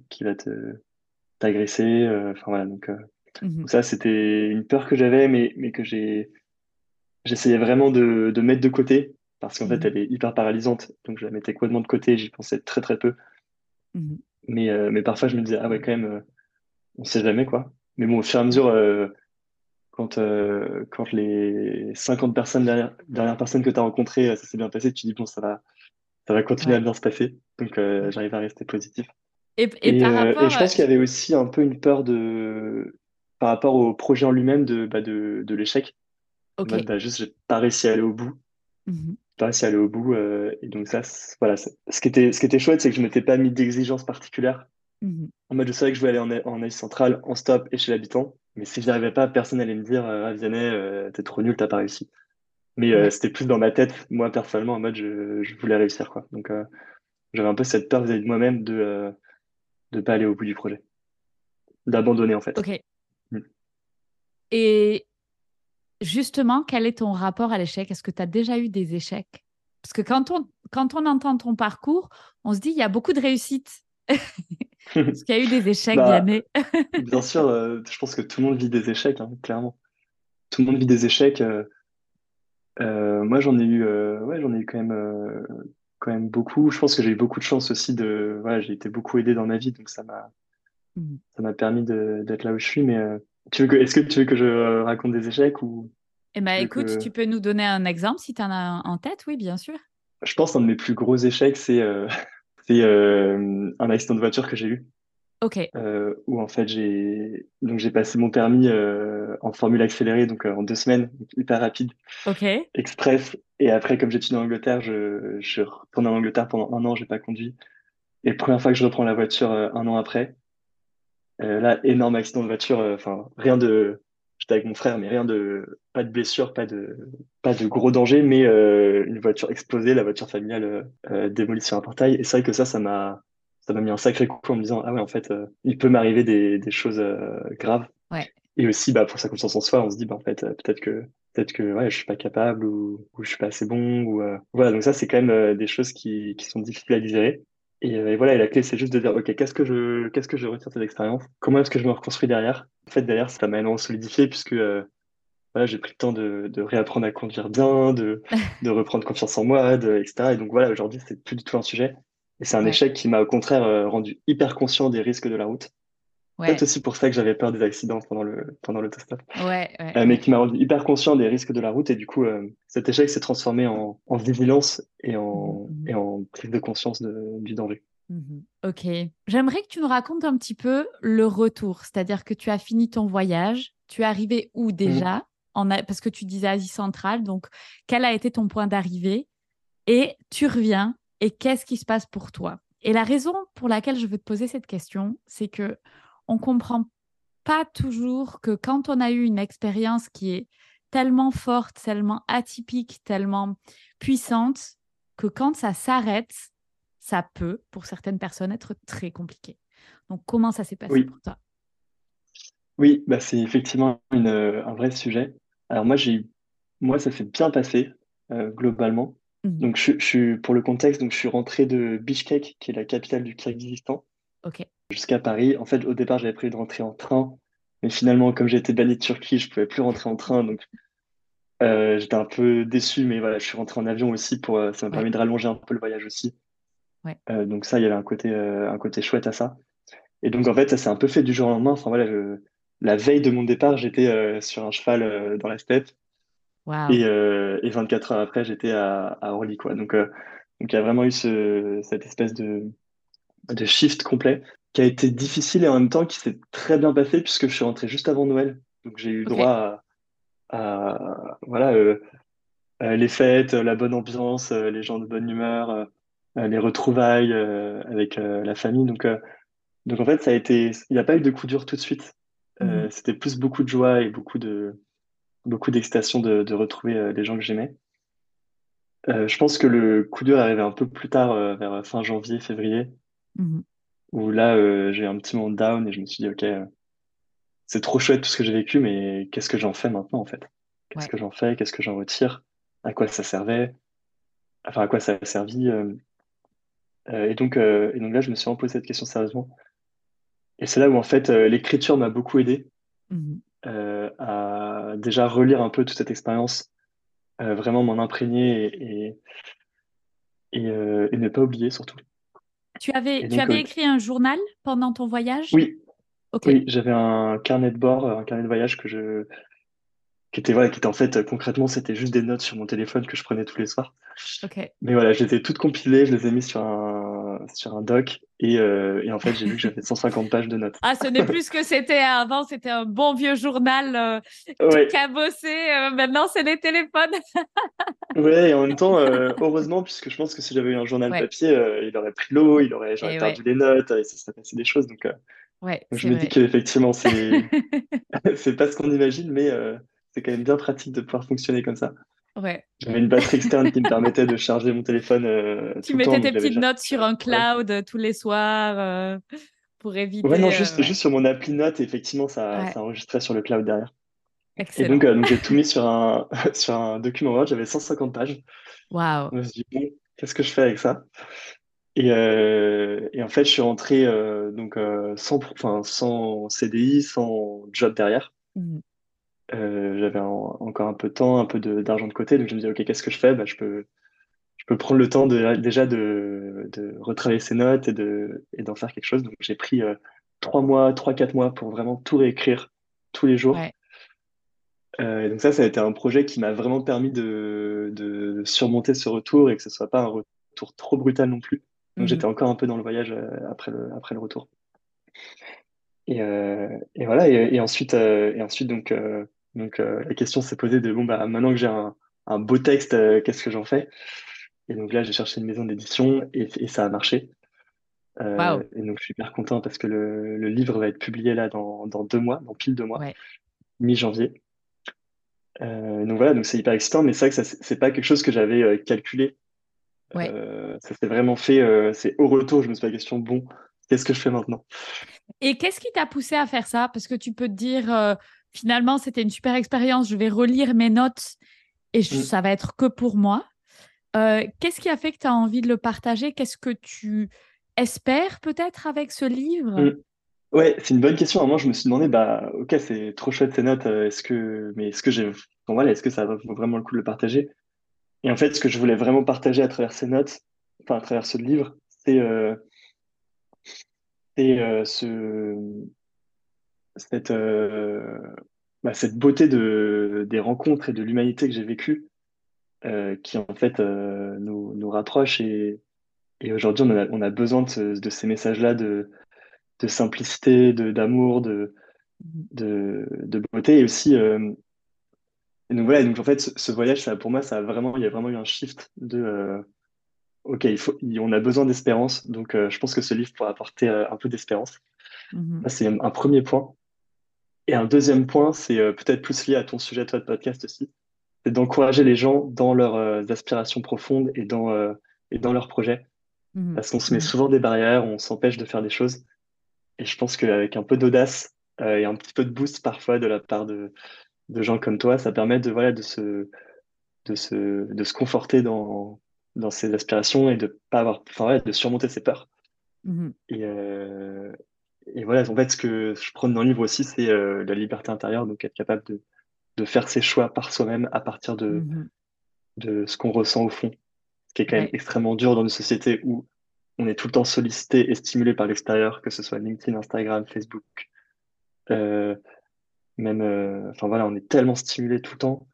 qui va te, t'agresser. Enfin voilà, donc Mmh ça, c'était une peur que j'avais, mais, mais que j'ai, j'essayais vraiment de, de, mettre de côté parce qu'en fait, elle est hyper paralysante. Donc, je la mettais complètement de côté. J'y pensais très, très peu. Mmh mais, euh, mais parfois, je me disais, ah ouais, quand même, euh, on sait jamais, quoi. Mais bon, au fur et à mesure, euh, quand, quand les 50 personnes derrière, derrière personne que tu as rencontrées, ça s'est bien passé, tu dis, bon, ça va, ça va continuer à bien se passer. Donc, j'arrive à rester positif. Et, et, par rapport, et je pense qu'il y avait aussi un peu une peur de, par rapport au projet en lui-même de, bah, de, de l'échec. Ok. bah, juste, j'ai pas réussi à aller au bout. Pas réussi à aller au bout. euh, et donc, ça, voilà. Ce qui était, ce qui était chouette, c'est que je m'étais pas mis d'exigence particulière. Mmh En mode, je savais que je voulais aller en, en Asie centrale, en stop et chez l'habitant. Mais si je n'y arrivais pas, personne n'allait me dire, euh, ah, Vianney, euh, t'es trop nul, t'as pas réussi. Mais euh, Ouais. c'était plus dans ma tête, moi, personnellement, en mode, je, je voulais réussir, quoi. Donc, j'avais un peu cette peur vis-à-vis de moi-même de, de pas aller au bout du projet. D'abandonner, en fait. Ok. Mm. Et justement, quel est ton rapport à l'échec? Est-ce que tu as déjà eu des échecs? Parce que quand on, quand on entend ton parcours, on se dit il y a beaucoup de réussites. Est-ce qu'il y a eu des échecs, Bah, Bien sûr, euh, je pense que tout le monde vit des échecs, hein, clairement. Tout le monde vit des échecs. euh, euh, moi, j'en ai eu, ouais, j'en ai eu quand même, quand même beaucoup. Je pense que j'ai eu beaucoup de chance aussi de, voilà, j'ai été beaucoup aidé dans ma vie, donc ça m'a, Mhm. ça m'a permis d'être là où je suis. Mais tu veux que, est-ce que tu veux que je euh, raconte des échecs ou Eh veux écoute, que... tu peux nous donner un exemple si tu en as un en tête, oui, bien sûr. Je pense qu'un de mes plus gros échecs, c'est, euh, euh, un accident de voiture que j'ai eu. Ok, euh, où en fait j'ai donc j'ai passé mon permis en formule accélérée donc en deux semaines hyper rapide. Ok, express. Et après comme j'étudie en Angleterre je je suis retourné en Angleterre pendant un an j'ai pas conduit. Et première fois que je reprends la voiture un an après là énorme accident de voiture euh, enfin rien de j'étais avec mon frère mais rien de pas de blessure pas de pas de gros danger mais euh, une voiture explosée la voiture familiale euh, euh, démolie sur un portail. Et c'est vrai que ça ça m'a ça m'a mis un sacré coup en me disant ah ouais en fait euh, il peut m'arriver des, des choses euh, graves. Ouais. et aussi bah pour sa confiance en soi on se dit bah en fait euh, peut-être que peut-être que ouais je suis pas capable ou, ou je suis pas assez bon ou euh, voilà. Donc ça c'est quand même euh, des choses qui, qui sont difficiles à digérer et, euh, et voilà et la clé c'est juste de dire ok qu'est-ce que je qu'est-ce que je retire de cette expérience? Comment est-ce que je me reconstruis derrière? En fait derrière ça m'a énormément solidifié puisque euh, voilà j'ai pris le temps de, de réapprendre à conduire bien de de reprendre confiance en moi de, etc et donc voilà aujourd'hui c'est plus du tout un sujet. Et c'est un Ouais, échec qui m'a au contraire euh, rendu hyper conscient des risques de la route. Peut-être ouais, aussi pour ça que j'avais peur des accidents pendant le pendant l'autostop. ouais, ouais, Euh, mais qui m'a rendu hyper conscient des risques de la route. Et du coup euh, cet échec s'est transformé en, en vigilance et en mhm, et en prise de conscience de- du danger. mhm. Ok. J'aimerais que tu nous racontes un petit peu le retour, c'est-à-dire que tu as fini ton voyage, tu es arrivé où Mhm. déjà? En A- Parce que tu disais Asie centrale, donc quel a été ton point d'arrivée? Et tu reviens. Et qu'est-ce qui se passe pour toi? Et la raison pour laquelle je veux te poser cette question, c'est que on comprend pas toujours que quand on a eu une expérience qui est tellement forte, tellement atypique, tellement puissante, que quand ça s'arrête, ça peut, pour certaines personnes, être très compliqué. Donc, comment ça s'est passé Oui, pour toi? Oui, bah c'est effectivement une, euh, un vrai sujet. Alors moi j'ai moi ça s'est bien passé euh, globalement. Mhm. Donc je, je suis pour le contexte donc je suis rentré de Bishkek qui est la capitale du Kirghizistan Ok. jusqu'à Paris. En fait, au départ, j'avais prévu de rentrer en train, mais finalement, comme j'étais banni de Turquie, je pouvais plus rentrer en train, donc euh, j'étais un peu déçu, mais voilà, je suis rentré en avion aussi pour, euh, ça m'a Ouais. permis de rallonger un peu le voyage aussi. Ouais. Euh, donc ça, il y avait un côté, un côté chouette à ça. Et donc en fait, ça s'est un peu fait du jour au lendemain. Enfin voilà, je- la veille de mon départ, j'étais sur un cheval dans la steppe, et, euh, et 24 heures après, j'étais à, à Orly, quoi. Donc euh, donc il y a vraiment eu ce, cette espèce de de shift complet qui a été difficile et en même temps qui s'est très bien passé puisque je suis rentré juste avant Noël. Donc j'ai eu droit à, à, voilà euh, euh, les fêtes, la bonne ambiance, euh, les gens de bonne humeur, euh, euh, les retrouvailles euh, avec euh, la famille. Donc euh, donc en fait ça a été, il n'y a pas eu de coup dur tout de suite. Euh, Mhm. c'était plus beaucoup de joie et beaucoup de beaucoup d'excitation de, retrouver les gens que j'aimais. je pense que le coup dur est arrivé un peu plus tard, vers fin janvier, février, mmh où là, j'ai eu un petit moment down et je me suis dit, OK, c'est trop chouette tout ce que j'ai vécu, mais qu'est-ce que j'en fais maintenant, en fait? Qu'est-ce que j'en fais? Qu'est-ce que j'en retire? À quoi ça servait? Enfin, à quoi ça a servi et, donc, et donc là, je me suis posé cette question sérieusement. Et c'est là où, en fait, l'écriture m'a beaucoup aidé. Mmh euh, à déjà relire un peu toute cette expérience, euh, vraiment m'en imprégner et, euh, et, ne pas oublier surtout. Tu avais, tu avais écrit un journal pendant ton voyage? Oui. Oui, j'avais un carnet de bord, un carnet de voyage que je, qui était voilà, qui était en fait concrètement c'était juste des notes sur mon téléphone que je prenais tous les soirs. Mais voilà, je les ai toutes compilées, je les ai mis sur un sur un doc et, euh, et en fait j'ai vu que j'avais 150 pages de notes. Ah, ce n'est plus ce que c'était avant, c'était un bon vieux journal euh, cabossé. Euh, maintenant c'est les téléphones. ouais, et en même temps heureusement puisque je pense que si j'avais eu un journal papier, il aurait pris l'eau, il aurait j'aurais perdu les notes et ça serait passé des choses donc. Ouais, je me dis qu'effectivement c'est c'est pas ce qu'on imagine mais c'est quand même bien pratique de pouvoir fonctionner comme ça. Ouais. J'avais une batterie externe qui me permettait de charger mon téléphone. Euh, tu mettais tes petites notes sur un cloud euh, tous les soirs euh, pour éviter. Ouais, non, juste, juste sur mon appli notes, effectivement, ça, ça enregistrait sur le cloud derrière. Excellent. Et donc, donc j'ai tout mis sur un, sur un document Word, j'avais 150 pages. Waouh. Je me suis dit, bon, qu'est-ce que je fais avec ça? Et, et, en fait, je suis rentré donc, sans, sans CDI, sans job derrière. Mmh. Euh, j'avais encore un peu de temps, un peu d'argent de, côté, donc je me disais, OK, qu'est-ce que je fais? Bah, je, peux, je peux prendre le temps de, déjà de, de retravailler ces notes et d'en et d'en faire quelque chose. Donc j'ai pris euh, trois mois, trois, quatre mois pour vraiment tout réécrire tous les jours. Euh, donc ça, ça a été un projet qui m'a vraiment permis de, de, surmonter ce retour et que ce soit pas un retour trop brutal non plus. Donc mmh j'étais encore un peu dans le voyage après le, après le retour. Et, et voilà, et, et ensuite, et ensuite donc, donc euh, la question s'est posée de bon bah maintenant que j'ai un, un, beau texte, euh, qu'est-ce que j'en fais? Et donc là j'ai cherché une maison d'édition et, et, ça a marché. Euh, et donc je suis hyper content parce que le, le, livre va être publié là dans, dans deux mois, dans pile deux mois, mi-janvier. donc voilà, donc c'est hyper excitant, mais c'est vrai que c'est pas quelque chose que j'avais calculé. ça s'est vraiment fait, c'est au retour, je me suis posé la question, bon, qu'est-ce que je fais maintenant? Et qu'est-ce qui t'a poussé à faire ça? Parce que tu peux te dire, finalement, c'était une super expérience. Je vais relire mes notes et mm. ça va être que pour moi. Euh, qu'est-ce qui a fait que tu as envie de le partager? Qu'est-ce que tu espères peut-être avec ce livre? Mm. Ouais, c'est une bonne question. moi, je me suis demandé, bah, ok, c'est trop chouette ces notes. Euh, est-ce que, mais est-ce que j'ai, voilà, est-ce que ça vaut vraiment le coup de le partager? Et en fait, ce que je voulais vraiment partager à travers ces notes, enfin à travers ce livre, c'est, euh, ce, cette, euh, bah, cette beauté de, des rencontres et de l'humanité que j'ai vécue, euh, qui en fait euh, nous, nous rapproche. Et, et aujourd'hui, on a, on a besoin de, de ces messages-là de, de simplicité, de, d'amour, de, de, de, beauté. Et aussi, et donc voilà, donc en fait, ce, voyage, ça, pour moi, ça a vraiment, il y a vraiment eu un shift de OK, il faut, on a besoin d'espérance. Donc, je pense que ce livre pourra apporter un peu d'espérance. Mmh c'est un premier point. Et un deuxième point, c'est euh, peut-être plus lié à ton sujet, toi, de podcast aussi, c'est d'encourager les gens dans leurs euh, aspirations profondes et dans, euh, et dans leurs projets. Mmh. Parce qu'on se met mmh. souvent des barrières, on s'empêche de faire des choses. Et je pense qu'avec un peu d'audace et un petit peu de boost parfois de la part de, de gens comme toi, ça permet de, voilà, de, se, de, se, de se conforter dans, dans ses aspirations et de pas avoir, enfin, de surmonter ses peurs. Mmh et, et voilà, en fait, ce que je prône dans le livre aussi, c'est euh, la liberté intérieure, donc être capable de, de faire ses choix par soi-même à partir de, mmh de ce qu'on ressent au fond. Ce qui est quand même extrêmement dur dans une société où on est tout le temps sollicité et stimulé par l'extérieur, que ce soit LinkedIn, Instagram, Facebook. Euh, même, euh, enfin voilà, on est tellement stimulé tout le temps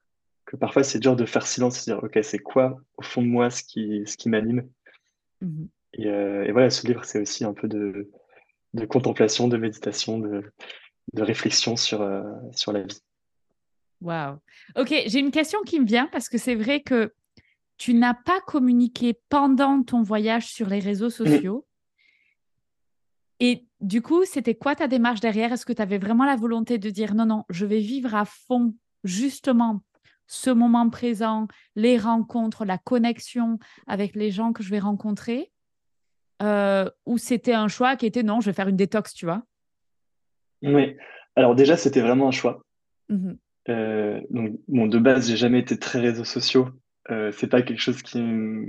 que parfois c'est dur de faire silence et de dire, OK, c'est quoi au fond de moi ce qui, ce qui m'anime? Et, et, voilà, ce livre, c'est aussi un peu de, de contemplation, de méditation, de, réflexion sur, euh, sur la vie. Waouh. Ok, j'ai une question qui me vient parce que c'est vrai que tu n'as pas communiqué pendant ton voyage sur les réseaux mm. sociaux. Et du coup, c'était quoi ta démarche derrière? Est-ce que tu avais vraiment la volonté de dire non, non, je vais vivre à fond justement ce moment présent, les rencontres, la connexion avec les gens que je vais rencontrer? Euh, Ou c'était un choix qui était non, je vais faire une détox, tu vois Oui. Alors déjà, c'était vraiment un choix. Mmh euh, donc, bon, de base, j'ai jamais été très réseaux sociaux. Euh, c'est pas quelque chose qui,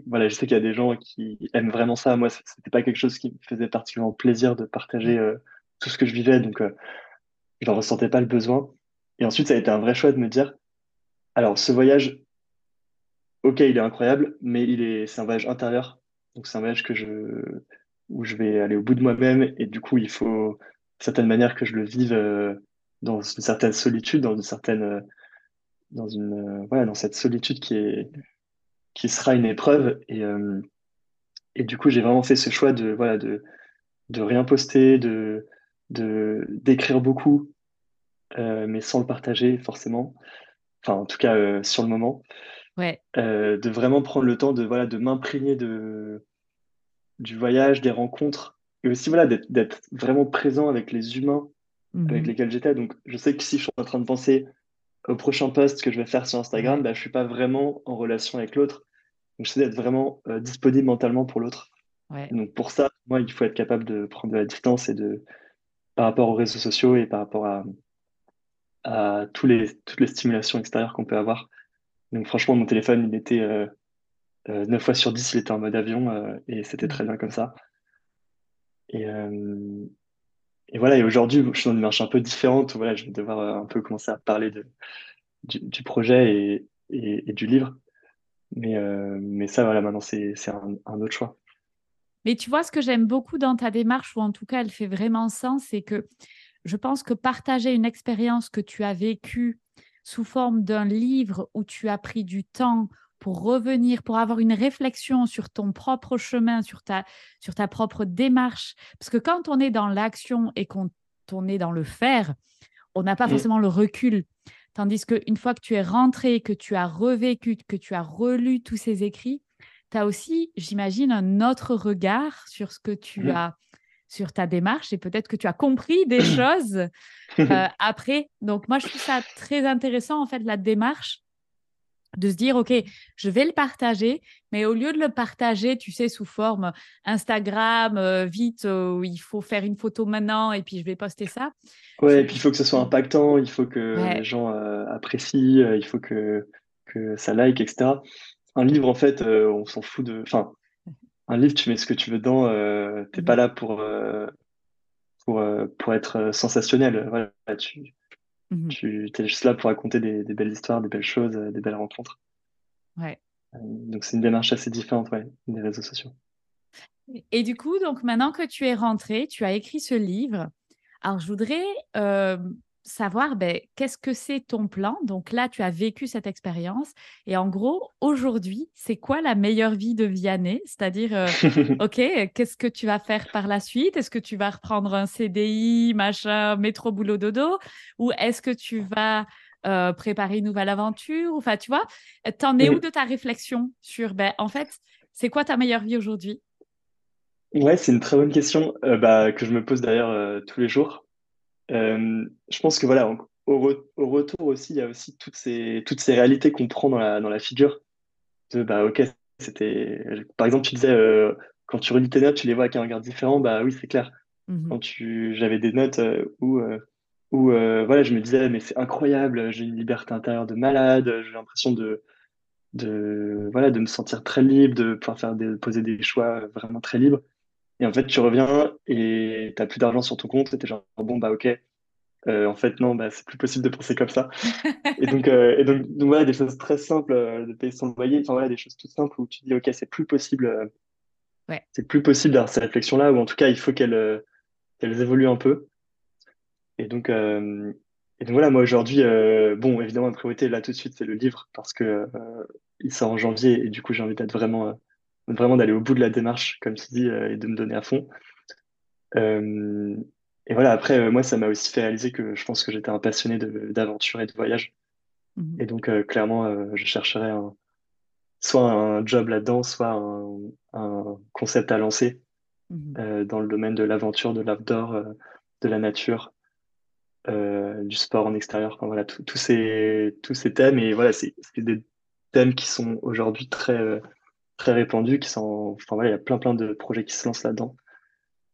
voilà, je sais qu'il y a des gens qui aiment vraiment ça. Moi, c'était pas quelque chose qui me faisait particulièrement plaisir de partager mmh. euh, tout ce que je vivais, donc euh, je n'en ressentais pas le besoin. Et ensuite, ça a été un vrai choix de me dire, alors ce voyage, ok, il est incroyable, mais il est, c'est un voyage intérieur. Donc c'est un voyage que je, où je vais aller au bout de moi-même, et du coup, il faut, de certaine manière, que je le vive dans une certaine solitude, dans une certaine dans une voilà dans cette solitude qui est qui sera une épreuve. Et euh, et du coup j'ai vraiment fait ce choix de voilà de de rien poster de de d'écrire beaucoup euh, mais sans le partager forcément. Enfin en tout cas euh, sur le moment ouais de vraiment prendre le temps de voilà de m'imprégner de du voyage des rencontres et aussi voilà d'être vraiment présent avec les humains avec mhm. lesquels j'étais donc je sais que si je suis en train de penser au prochain post que je vais faire sur Instagram, bah, je suis pas vraiment en relation avec l'autre. Donc, j'essaie d'être vraiment euh, disponible mentalement pour l'autre. Donc, pour ça, moi, il faut être capable de prendre de la distance et de, par rapport aux réseaux sociaux et par rapport à, à tous les, toutes les stimulations extérieures qu'on peut avoir. Donc, franchement, mon téléphone, il était euh, euh, 9 fois sur 10, il était en mode avion euh, et c'était très bien comme ça. Et, et voilà, et aujourd'hui, je suis dans une marche un peu différente. Je vais devoir euh, un peu commencer à parler du, projet et, du livre. Mais, euh, mais ça, voilà, maintenant, c'est un, un, autre choix. Mais tu vois, ce que j'aime beaucoup dans ta démarche, ou en tout cas, elle fait vraiment sens, c'est que je pense que partager une expérience que tu as vécue sous forme d'un livre où tu as pris du temps, pour revenir, pour avoir une réflexion sur ton propre chemin, sur ta, sur ta propre démarche. Parce que quand on est dans l'action et quand on est dans le faire, on n'a pas mmh. forcément le recul. Tandis qu'une fois que tu es rentré, que tu as revécu, que tu as relu tous ces écrits, tu as aussi, j'imagine, un autre regard sur ce que tu mmh. as, sur ta démarche et peut-être que tu as compris des choses euh, après. Donc, moi, je trouve ça très intéressant, en fait, la démarche de se dire, OK, je vais le partager, mais au lieu de le partager, tu sais, sous forme Instagram, euh, vite, euh, il faut faire une photo maintenant et puis je vais poster ça. Ouais, et puis il faut que ce soit impactant, il faut que les gens apprécient, il faut que, que ça like, etc. Un livre, en fait, on s'en fout de. Enfin, un livre, tu mets ce que tu veux dedans, t'es pas mmh. là pour, pour, pour être sensationnel. Voilà, tu, Mmh tu es juste là pour raconter des, belles histoires, des belles choses, euh, des belles rencontres. Ouais. Euh, donc c'est une démarche assez différente ouais, des réseaux sociaux. Et du coup, donc maintenant que tu es rentré, tu as écrit ce livre. Alors je voudrais euh, savoir ben, qu'est-ce que c'est ton plan? Donc là, tu as vécu cette expérience. Et en gros, aujourd'hui, c'est quoi la meilleure vie de Vianney? C'est-à-dire, euh, OK, qu'est-ce que tu vas faire par la suite? Est-ce que tu vas reprendre un CDI, machin, métro, boulot, dodo? Ou est-ce que tu vas euh, préparer une nouvelle aventure? Enfin, tu vois, t'en es où de ta réflexion sur, ben, en fait, c'est quoi ta meilleure vie aujourd'hui? Ouais, c'est une très bonne question euh, bah, que je me pose d'ailleurs tous les jours. Euh, je pense que voilà, au, retour aussi, il y a aussi toutes ces, toutes ces réalités qu'on prend dans la, dans la figure. De, bah, ok, c'était. Par exemple, tu disais, euh, quand tu relis tes notes, tu les vois avec un regard différent, bah oui, c'est clair. Mhm. Quand tu, j'avais des notes euh, où, où voilà, je me disais, mais c'est incroyable, j'ai une liberté intérieure de malade, j'ai l'impression de, de, voilà, de me sentir très libre, de pouvoir faire des, poser des choix vraiment très libres. Et en fait, tu reviens et tu n'as plus d'argent sur ton compte et tu es genre, bon, bah ok. Euh, en fait, non, bah, c'est plus possible de penser comme ça. et donc, euh, et donc, donc, voilà, des choses très simples, euh, de payer son loyer, enfin voilà, des choses toutes simples où tu dis, ok, c'est plus possible. ouais. C'est plus possible d'avoir ces réflexions-là, ou en tout cas, il faut qu'elles évoluent un peu. Et donc, et donc voilà, moi aujourd'hui, bon, évidemment, ma priorité là tout de suite, c'est le livre parce que il sort en janvier et du coup, j'ai envie d'être vraiment vraiment d'aller au bout de la démarche, comme tu dis, euh, et de me donner à fond. Euh, et voilà, après, euh, moi, ça m'a aussi fait réaliser que je pense que j'étais un passionné d'aventure et de voyage. Mhm. Et donc, clairement, je chercherais soit un job là-dedans, soit un, concept à lancer mhm. dans le domaine de l'aventure, de l'outdoor, de la nature. du sport en extérieur. Enfin, voilà, tous ces, tous ces thèmes. Et voilà, c'est des thèmes qui sont aujourd'hui très, très répandus, qui sont, enfin, voilà, il y a plein, plein de projets qui se lancent là-dedans.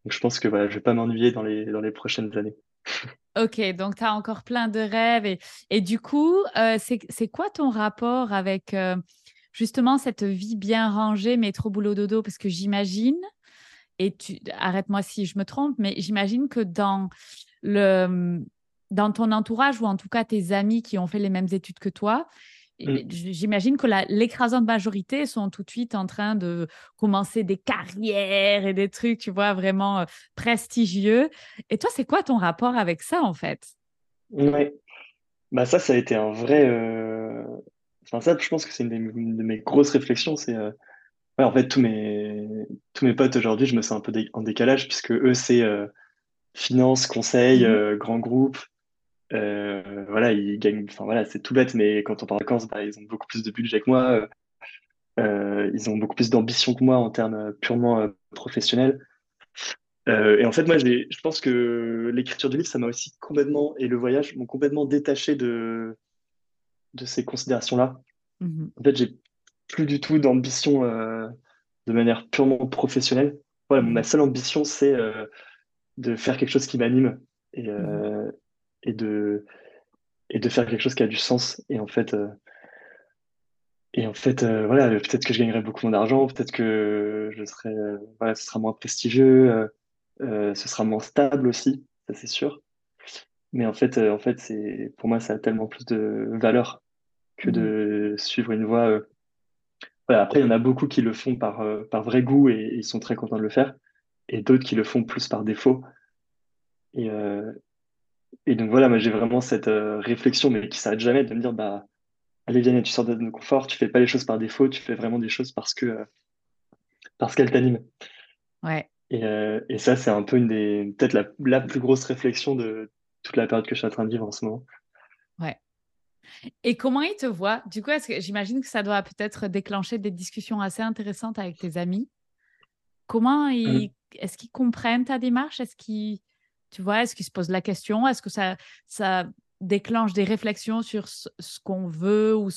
Donc, je pense que voilà, je vais pas m'ennuyer dans les, dans les prochaines années. Ok, donc tu as encore plein de rêves. Et, et du coup, euh, c'est quoi ton rapport avec euh, justement cette vie bien rangée, mais trop boulot dodo? Parce que j'imagine, et tu arrête-moi si je me trompe, mais j'imagine que dans, le, dans ton entourage, ou en tout cas tes amis qui ont fait les mêmes études que toi. J'imagine que l'écrasante majorité sont tout de suite en train de commencer des carrières et des trucs, tu vois, vraiment euh, prestigieux. Et toi, c'est quoi ton rapport avec ça, en fait? Oui, bah ça, ça a été un vrai. Euh, enfin, ça, je pense que c'est une, de mes grosses réflexions. C'est euh, en fait, tous mes, tous mes potes aujourd'hui, je me sens un peu en décalage, puisque eux, c'est finance, conseil, mm-hmm. grand groupe. Euh, voilà, ils gagnent. Enfin voilà, c'est tout bête, mais quand on part en vacances, bah, ils ont beaucoup plus de budget que moi. Euh, euh, ils ont beaucoup plus d'ambition que moi en termes purement professionnels. et en fait, moi, je pense que l'écriture du livre, ça m'a aussi complètement, et le voyage m'ont complètement détaché de, de ces considérations-là. Mm-hmm. En fait, j'ai plus du tout d'ambition de manière purement professionnelle. Voilà, ma mm-hmm. seule ambition, c'est de faire quelque chose qui m'anime. Et, mm-hmm et de, et de faire quelque chose qui a du sens. Et en fait, euh, et en fait euh, voilà, peut-être que je gagnerai beaucoup moins d'argent, peut-être que je serai, euh, voilà, ce sera moins prestigieux, ce sera moins stable aussi, ça c'est sûr. Mais en fait, en fait c'est, pour moi, ça a tellement plus de valeur que de mmh. suivre une voie. Voilà, après, il y en a beaucoup qui le font par, par vrai goût et, ils sont très contents de le faire, et d'autres qui le font plus par défaut. Et, et donc voilà, moi j'ai vraiment cette euh, réflexion, mais qui s'arrête jamais, de me dire, bah, allez Vianney, tu sors de ton confort, tu fais pas les choses par défaut, tu fais vraiment des choses parce que euh, parce qu'elles t'animent. Ouais. Et, euh, et ça, c'est un peu une des peut-être la, la, plus grosse réflexion de toute la période que je suis en train de vivre en ce moment. Ouais. Et comment ils te voient? Du coup, est-ce que j'imagine que ça doit peut-être déclencher des discussions assez intéressantes avec tes amis. Comment ils, mmh. est-ce qu'ils comprennent ta démarche? Est-ce qu'ils tu vois, est-ce qu'ils se posent la question? Est-ce que ça, ça déclenche des réflexions sur ce, qu'on veut ou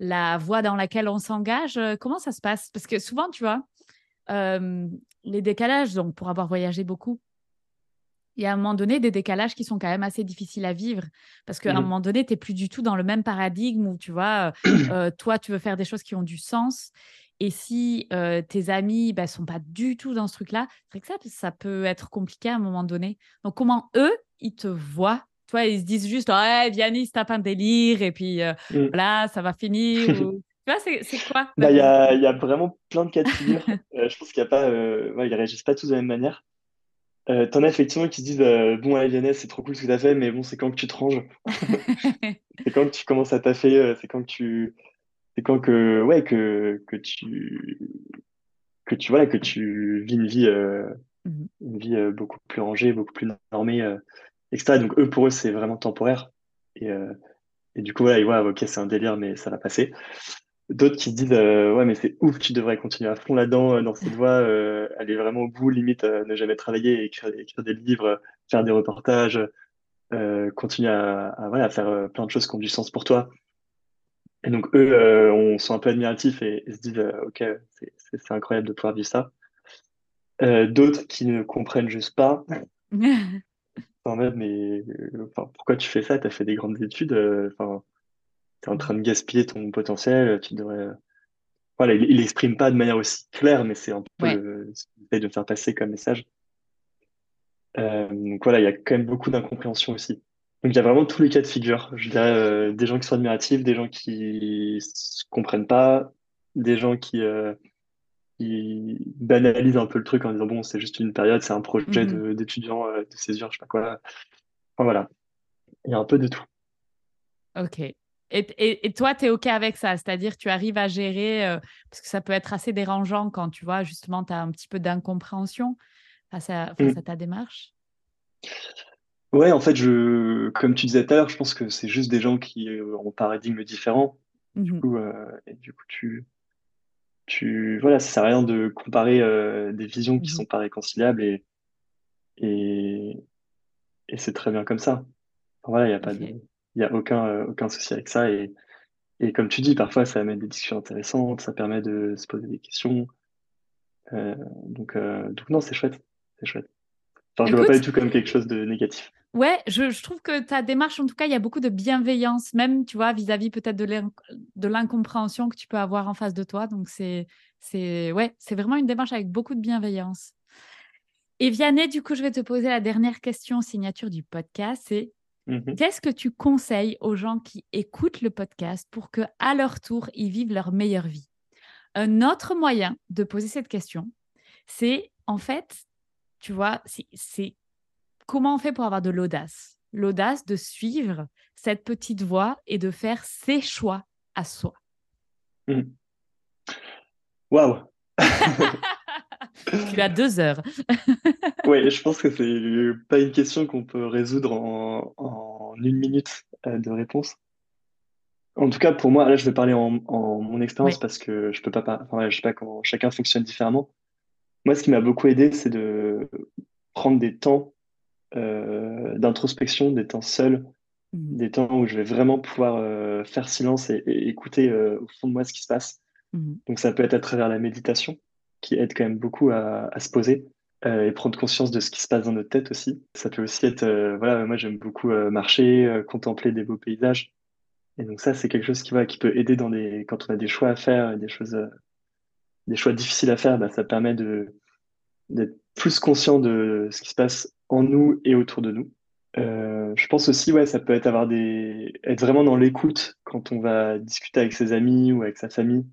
la voie dans laquelle on s'engage? Euh, Comment ça se passe? Parce que souvent, tu vois, euh, les décalages, donc pour avoir voyagé beaucoup, il y a un moment donné des décalages qui sont quand même assez difficiles à vivre parce qu'à un mmh. moment donné, tu n'es plus du tout dans le même paradigme où tu vois, euh, toi, tu veux faire des choses qui ont du sens et si tes amis ne bah, sont pas du tout dans ce truc-là, c'est que ça, ça peut être compliqué à un moment donné. Donc, comment eux, ils te voient? Toi, ils se disent juste, ouais, Vianney, c'est un délire, et puis mmh. voilà, ça va finir. Tu vois, c'est quoi bah, Il y, a, y, a, vraiment plein de cas de figure. je pense qu'il n'y a pas, ouais, ils réagissent pas tous de la même manière. Euh, T'en as effectivement qui se disent Bon, allez, Vianney, c'est trop cool ce que tu as fait, mais bon, c'est quand que tu te ranges C'est quand que tu commences à taffer C'est quand que tu c'est quand que ouais que que tu que tu voilà que tu vis une vie euh, mmh une vie euh, beaucoup plus rangée beaucoup plus normée euh, etc donc eux pour eux c'est vraiment temporaire. Et et du coup voilà ils voient ok c'est un délire mais ça va passer. D'autres qui se disent ouais mais c'est ouf tu devrais continuer à fond là-dedans dans cette voie aller vraiment au bout limite ne jamais travailler écrire, écrire des livres faire des reportages continuer à, à, voilà, à faire plein de choses qui ont du sens pour toi et donc, eux, euh, on sont un peu admiratifs et, se disent, euh, OK, c'est incroyable de pouvoir vivre ça. Euh, d'autres qui ne comprennent juste pas. en mode, mais pourquoi tu fais ça? Tu as fait des grandes études. Enfin, tu es en train de gaspiller ton potentiel. Tu devrais. Voilà, il n'exprime pas de manière aussi claire, mais c'est un peu ce qu'il essaie de faire passer comme message. donc voilà, il y a quand même beaucoup d'incompréhension aussi. Donc il y a vraiment tous les cas de figure. Je dirais euh, des gens qui sont admiratifs, des gens qui ne comprennent pas, des gens qui, euh, banalisent un peu le truc en disant bon c'est juste une période, c'est un projet mhm. d'étudiant, de, de césure, je sais pas quoi. Enfin voilà, il y a un peu de tout. Ok. Et, et, toi, tu es OK avec ça, c'est-à-dire tu arrives à gérer, euh, parce que ça peut être assez dérangeant quand tu vois justement tu as un petit peu d'incompréhension face, à, face mm. à ta démarche? Ouais, en fait, je, comme tu disais tout à l'heure, je pense que c'est juste des gens qui euh, ont un paradigme différent. Du mmh coup, euh, et du coup, tu, tu, voilà, ça sert à rien de comparer euh, des visions qui mmh sont pas réconciliables et, et, et c'est très bien comme ça. voilà, il n'y a, pas de, y a aucun, aucun souci avec ça. Et, et comme tu dis, parfois, ça amène des discussions intéressantes, ça permet de se poser des questions. donc, donc, non, c'est chouette. C'est chouette. Je ne vois pas du tout comme quelque chose de négatif. Ouais, je, trouve que ta démarche, en tout cas, il y a beaucoup de bienveillance, même, tu vois, vis-à-vis peut-être de l'incompréhension que tu peux avoir en face de toi. Donc, c'est ouais, c'est vraiment une démarche avec beaucoup de bienveillance. Et Vianney, du coup, je vais te poser la dernière question signature du podcast. C'est mmh qu'est-ce que tu conseilles aux gens qui écoutent le podcast pour que, à leur tour, ils vivent leur meilleure vie? Un autre moyen de poser cette question, c'est en fait, tu vois, c'est comment on fait pour avoir de l'audace? L'audace de suivre cette petite voie et de faire ses choix à soi. Mmh. Waouh Tu as deux heures. oui, je pense que c'est pas une question qu'on peut résoudre en, une minute euh, de réponse. En tout cas, pour moi, là, je vais parler en, mon expérience parce que je peux pas, enfin, je sais pas comment chacun fonctionne différemment. Moi, ce qui m'a beaucoup aidé, c'est de prendre des temps euh, d'introspection, des temps seuls, mmh. des temps où je vais vraiment pouvoir euh, faire silence et, écouter euh, au fond de moi ce qui se passe. Mmh. Donc ça peut être à travers la méditation, qui aide quand même beaucoup à, se poser et prendre conscience de ce qui se passe dans notre tête aussi. Ça peut aussi être, voilà, moi j'aime beaucoup marcher, contempler des beaux paysages. Et donc ça, c'est quelque chose qui, va, qui peut aider dans quand on a des choix à faire, des choses, des choix difficiles à faire, bah, ça permet de, d'être plus conscient de ce qui se passe en nous et autour de nous. Euh, je pense aussi, ouais, ça peut être avoir des, être vraiment dans l'écoute quand on va discuter avec ses amis ou avec sa famille,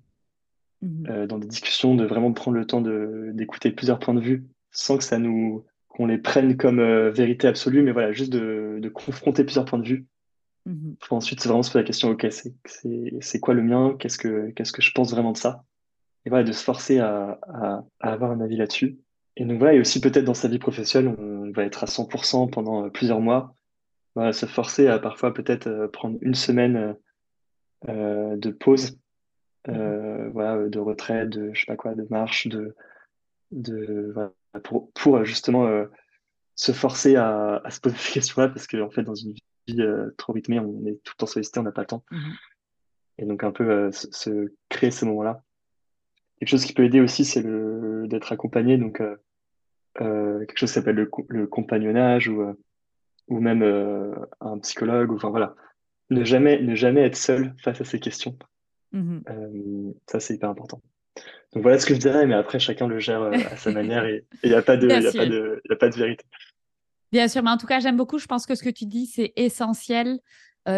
mhm. euh, dans des discussions, de vraiment prendre le temps de, d'écouter plusieurs points de vue, sans que ça nous, qu'on les prenne comme euh, vérité absolue, mais voilà, juste de, de confronter plusieurs points de vue. Mhm. ensuite, c'est vraiment se poser la question, ok, c'est, c'est, c'est quoi le mien? Qu'est-ce que, qu'est-ce que je pense vraiment de ça? Et voilà, de se forcer à, à, à avoir un avis là-dessus. Et donc voilà, et aussi peut-être dans sa vie professionnelle, on va être à 100% pendant euh, plusieurs mois. Voilà, se forcer à parfois peut-être euh, prendre une semaine euh, de pause, euh, voilà, de retraite, de je sais pas quoi, de marche, de, de voilà, pour, pour justement se forcer à, à, se poser ces questions-là, parce qu'en en fait, dans une vie trop rythmée, on est tout le temps sollicité, on n'a pas le temps. Mmh et donc un peu se, créer ces moments-là. Quelque chose qui peut aider aussi, c'est le d'être accompagné. Donc, euh, euh, quelque chose qui s'appelle le, compagnonnage ou, euh, ou même un psychologue. Ou, enfin, voilà. Ne jamais, ne jamais être seul face à ces questions. Mm-hmm. ça, c'est hyper important. Donc voilà ce que je dirais, mais après, chacun le gère à sa manière et il n'y a, pas de, y a, a pas de vérité. Bien sûr, mais en tout cas, j'aime beaucoup. Je pense que ce que tu dis, c'est essentiel.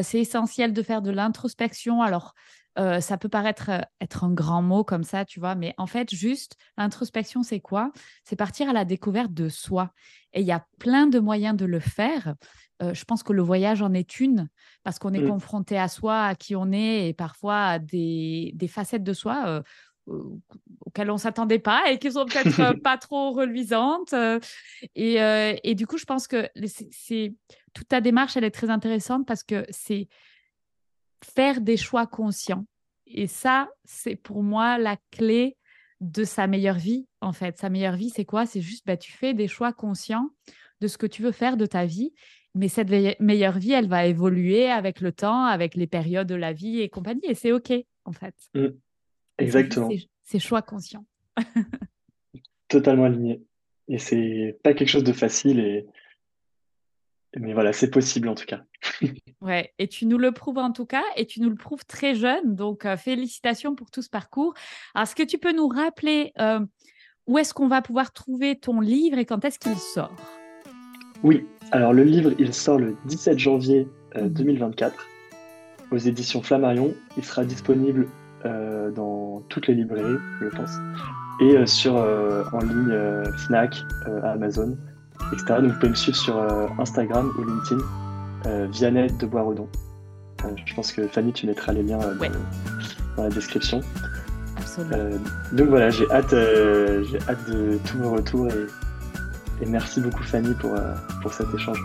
c'est essentiel de faire de l'introspection. Alors, euh, ça peut paraître être un grand mot comme ça, tu vois, mais en fait, juste l'introspection, c'est quoi? C'est partir à la découverte de soi. Et il y a plein de moyens de le faire. Euh, je pense que le voyage en est une, parce qu'on est mmh. confronté à soi, à qui on est, et parfois à des, des facettes de soi auxquelles on ne s'attendait pas et qui sont peut-être pas trop reluisantes. Et, et, du coup, je pense que c'est toute ta démarche, elle est très intéressante parce que c'est faire des choix conscients. Et ça, c'est pour moi la clé de sa meilleure vie, en fait. Sa meilleure vie, c'est quoi? C'est juste, bah, tu fais des choix conscients de ce que tu veux faire de ta vie. Mais cette meilleure vie, elle va évoluer avec le temps, avec les périodes de la vie et compagnie. Et c'est OK, en fait. Mmh. Exactement. C'est choix conscients. Totalement aligné. Et c'est pas quelque chose de facile. Et mais voilà, c'est possible en tout cas. ouais, et tu nous le prouves en tout cas, et tu nous le prouves très jeune. Donc, euh, félicitations pour tout ce parcours. Alors, est-ce que tu peux nous rappeler euh, où est-ce qu'on va pouvoir trouver ton livre et quand est-ce qu'il sort? Oui, alors le livre, il sort le 17 janvier 2024 euh, mmh. aux éditions Flammarion. Il sera disponible dans toutes les librairies, je pense, et sur en ligne Fnac, Amazon etc. Donc vous pouvez me suivre sur euh, Instagram ou LinkedIn, euh, Vianney de Boisredon. Euh, je pense que Fanny, tu mettras les liens dans la description. Absolument. donc voilà, j'ai hâte, j'ai hâte de tous vos retours et, merci beaucoup Fanny pour, pour cet échange.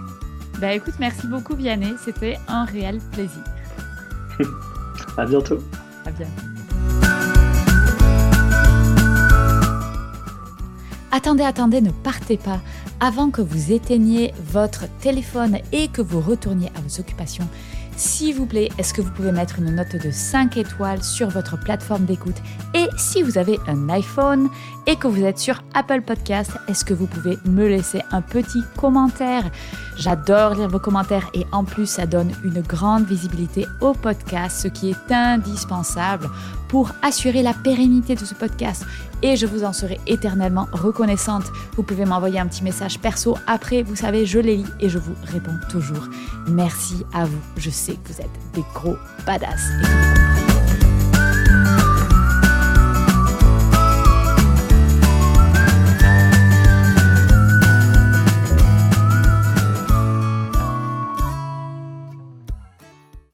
Bah écoute, merci beaucoup Vianney, c'était un réel plaisir. à bientôt. À bientôt. Attendez, attendez, ne partez pas. Avant que vous éteigniez votre téléphone et que vous retourniez à vos occupations, s'il vous plaît, est-ce que vous pouvez mettre une note de 5 étoiles sur votre plateforme d'écoute? Et si vous avez un iPhone et que vous êtes sur Apple Podcast, est-ce que vous pouvez me laisser un petit commentaire? J'adore lire vos commentaires et en plus ça donne une grande visibilité au podcast, ce qui est indispensable pour assurer la pérennité de ce podcast et je vous en serai éternellement reconnaissante. Vous pouvez m'envoyer un petit message perso après, vous savez, je les lis et je vous réponds toujours. Merci à vous, je sais que vous êtes des gros badass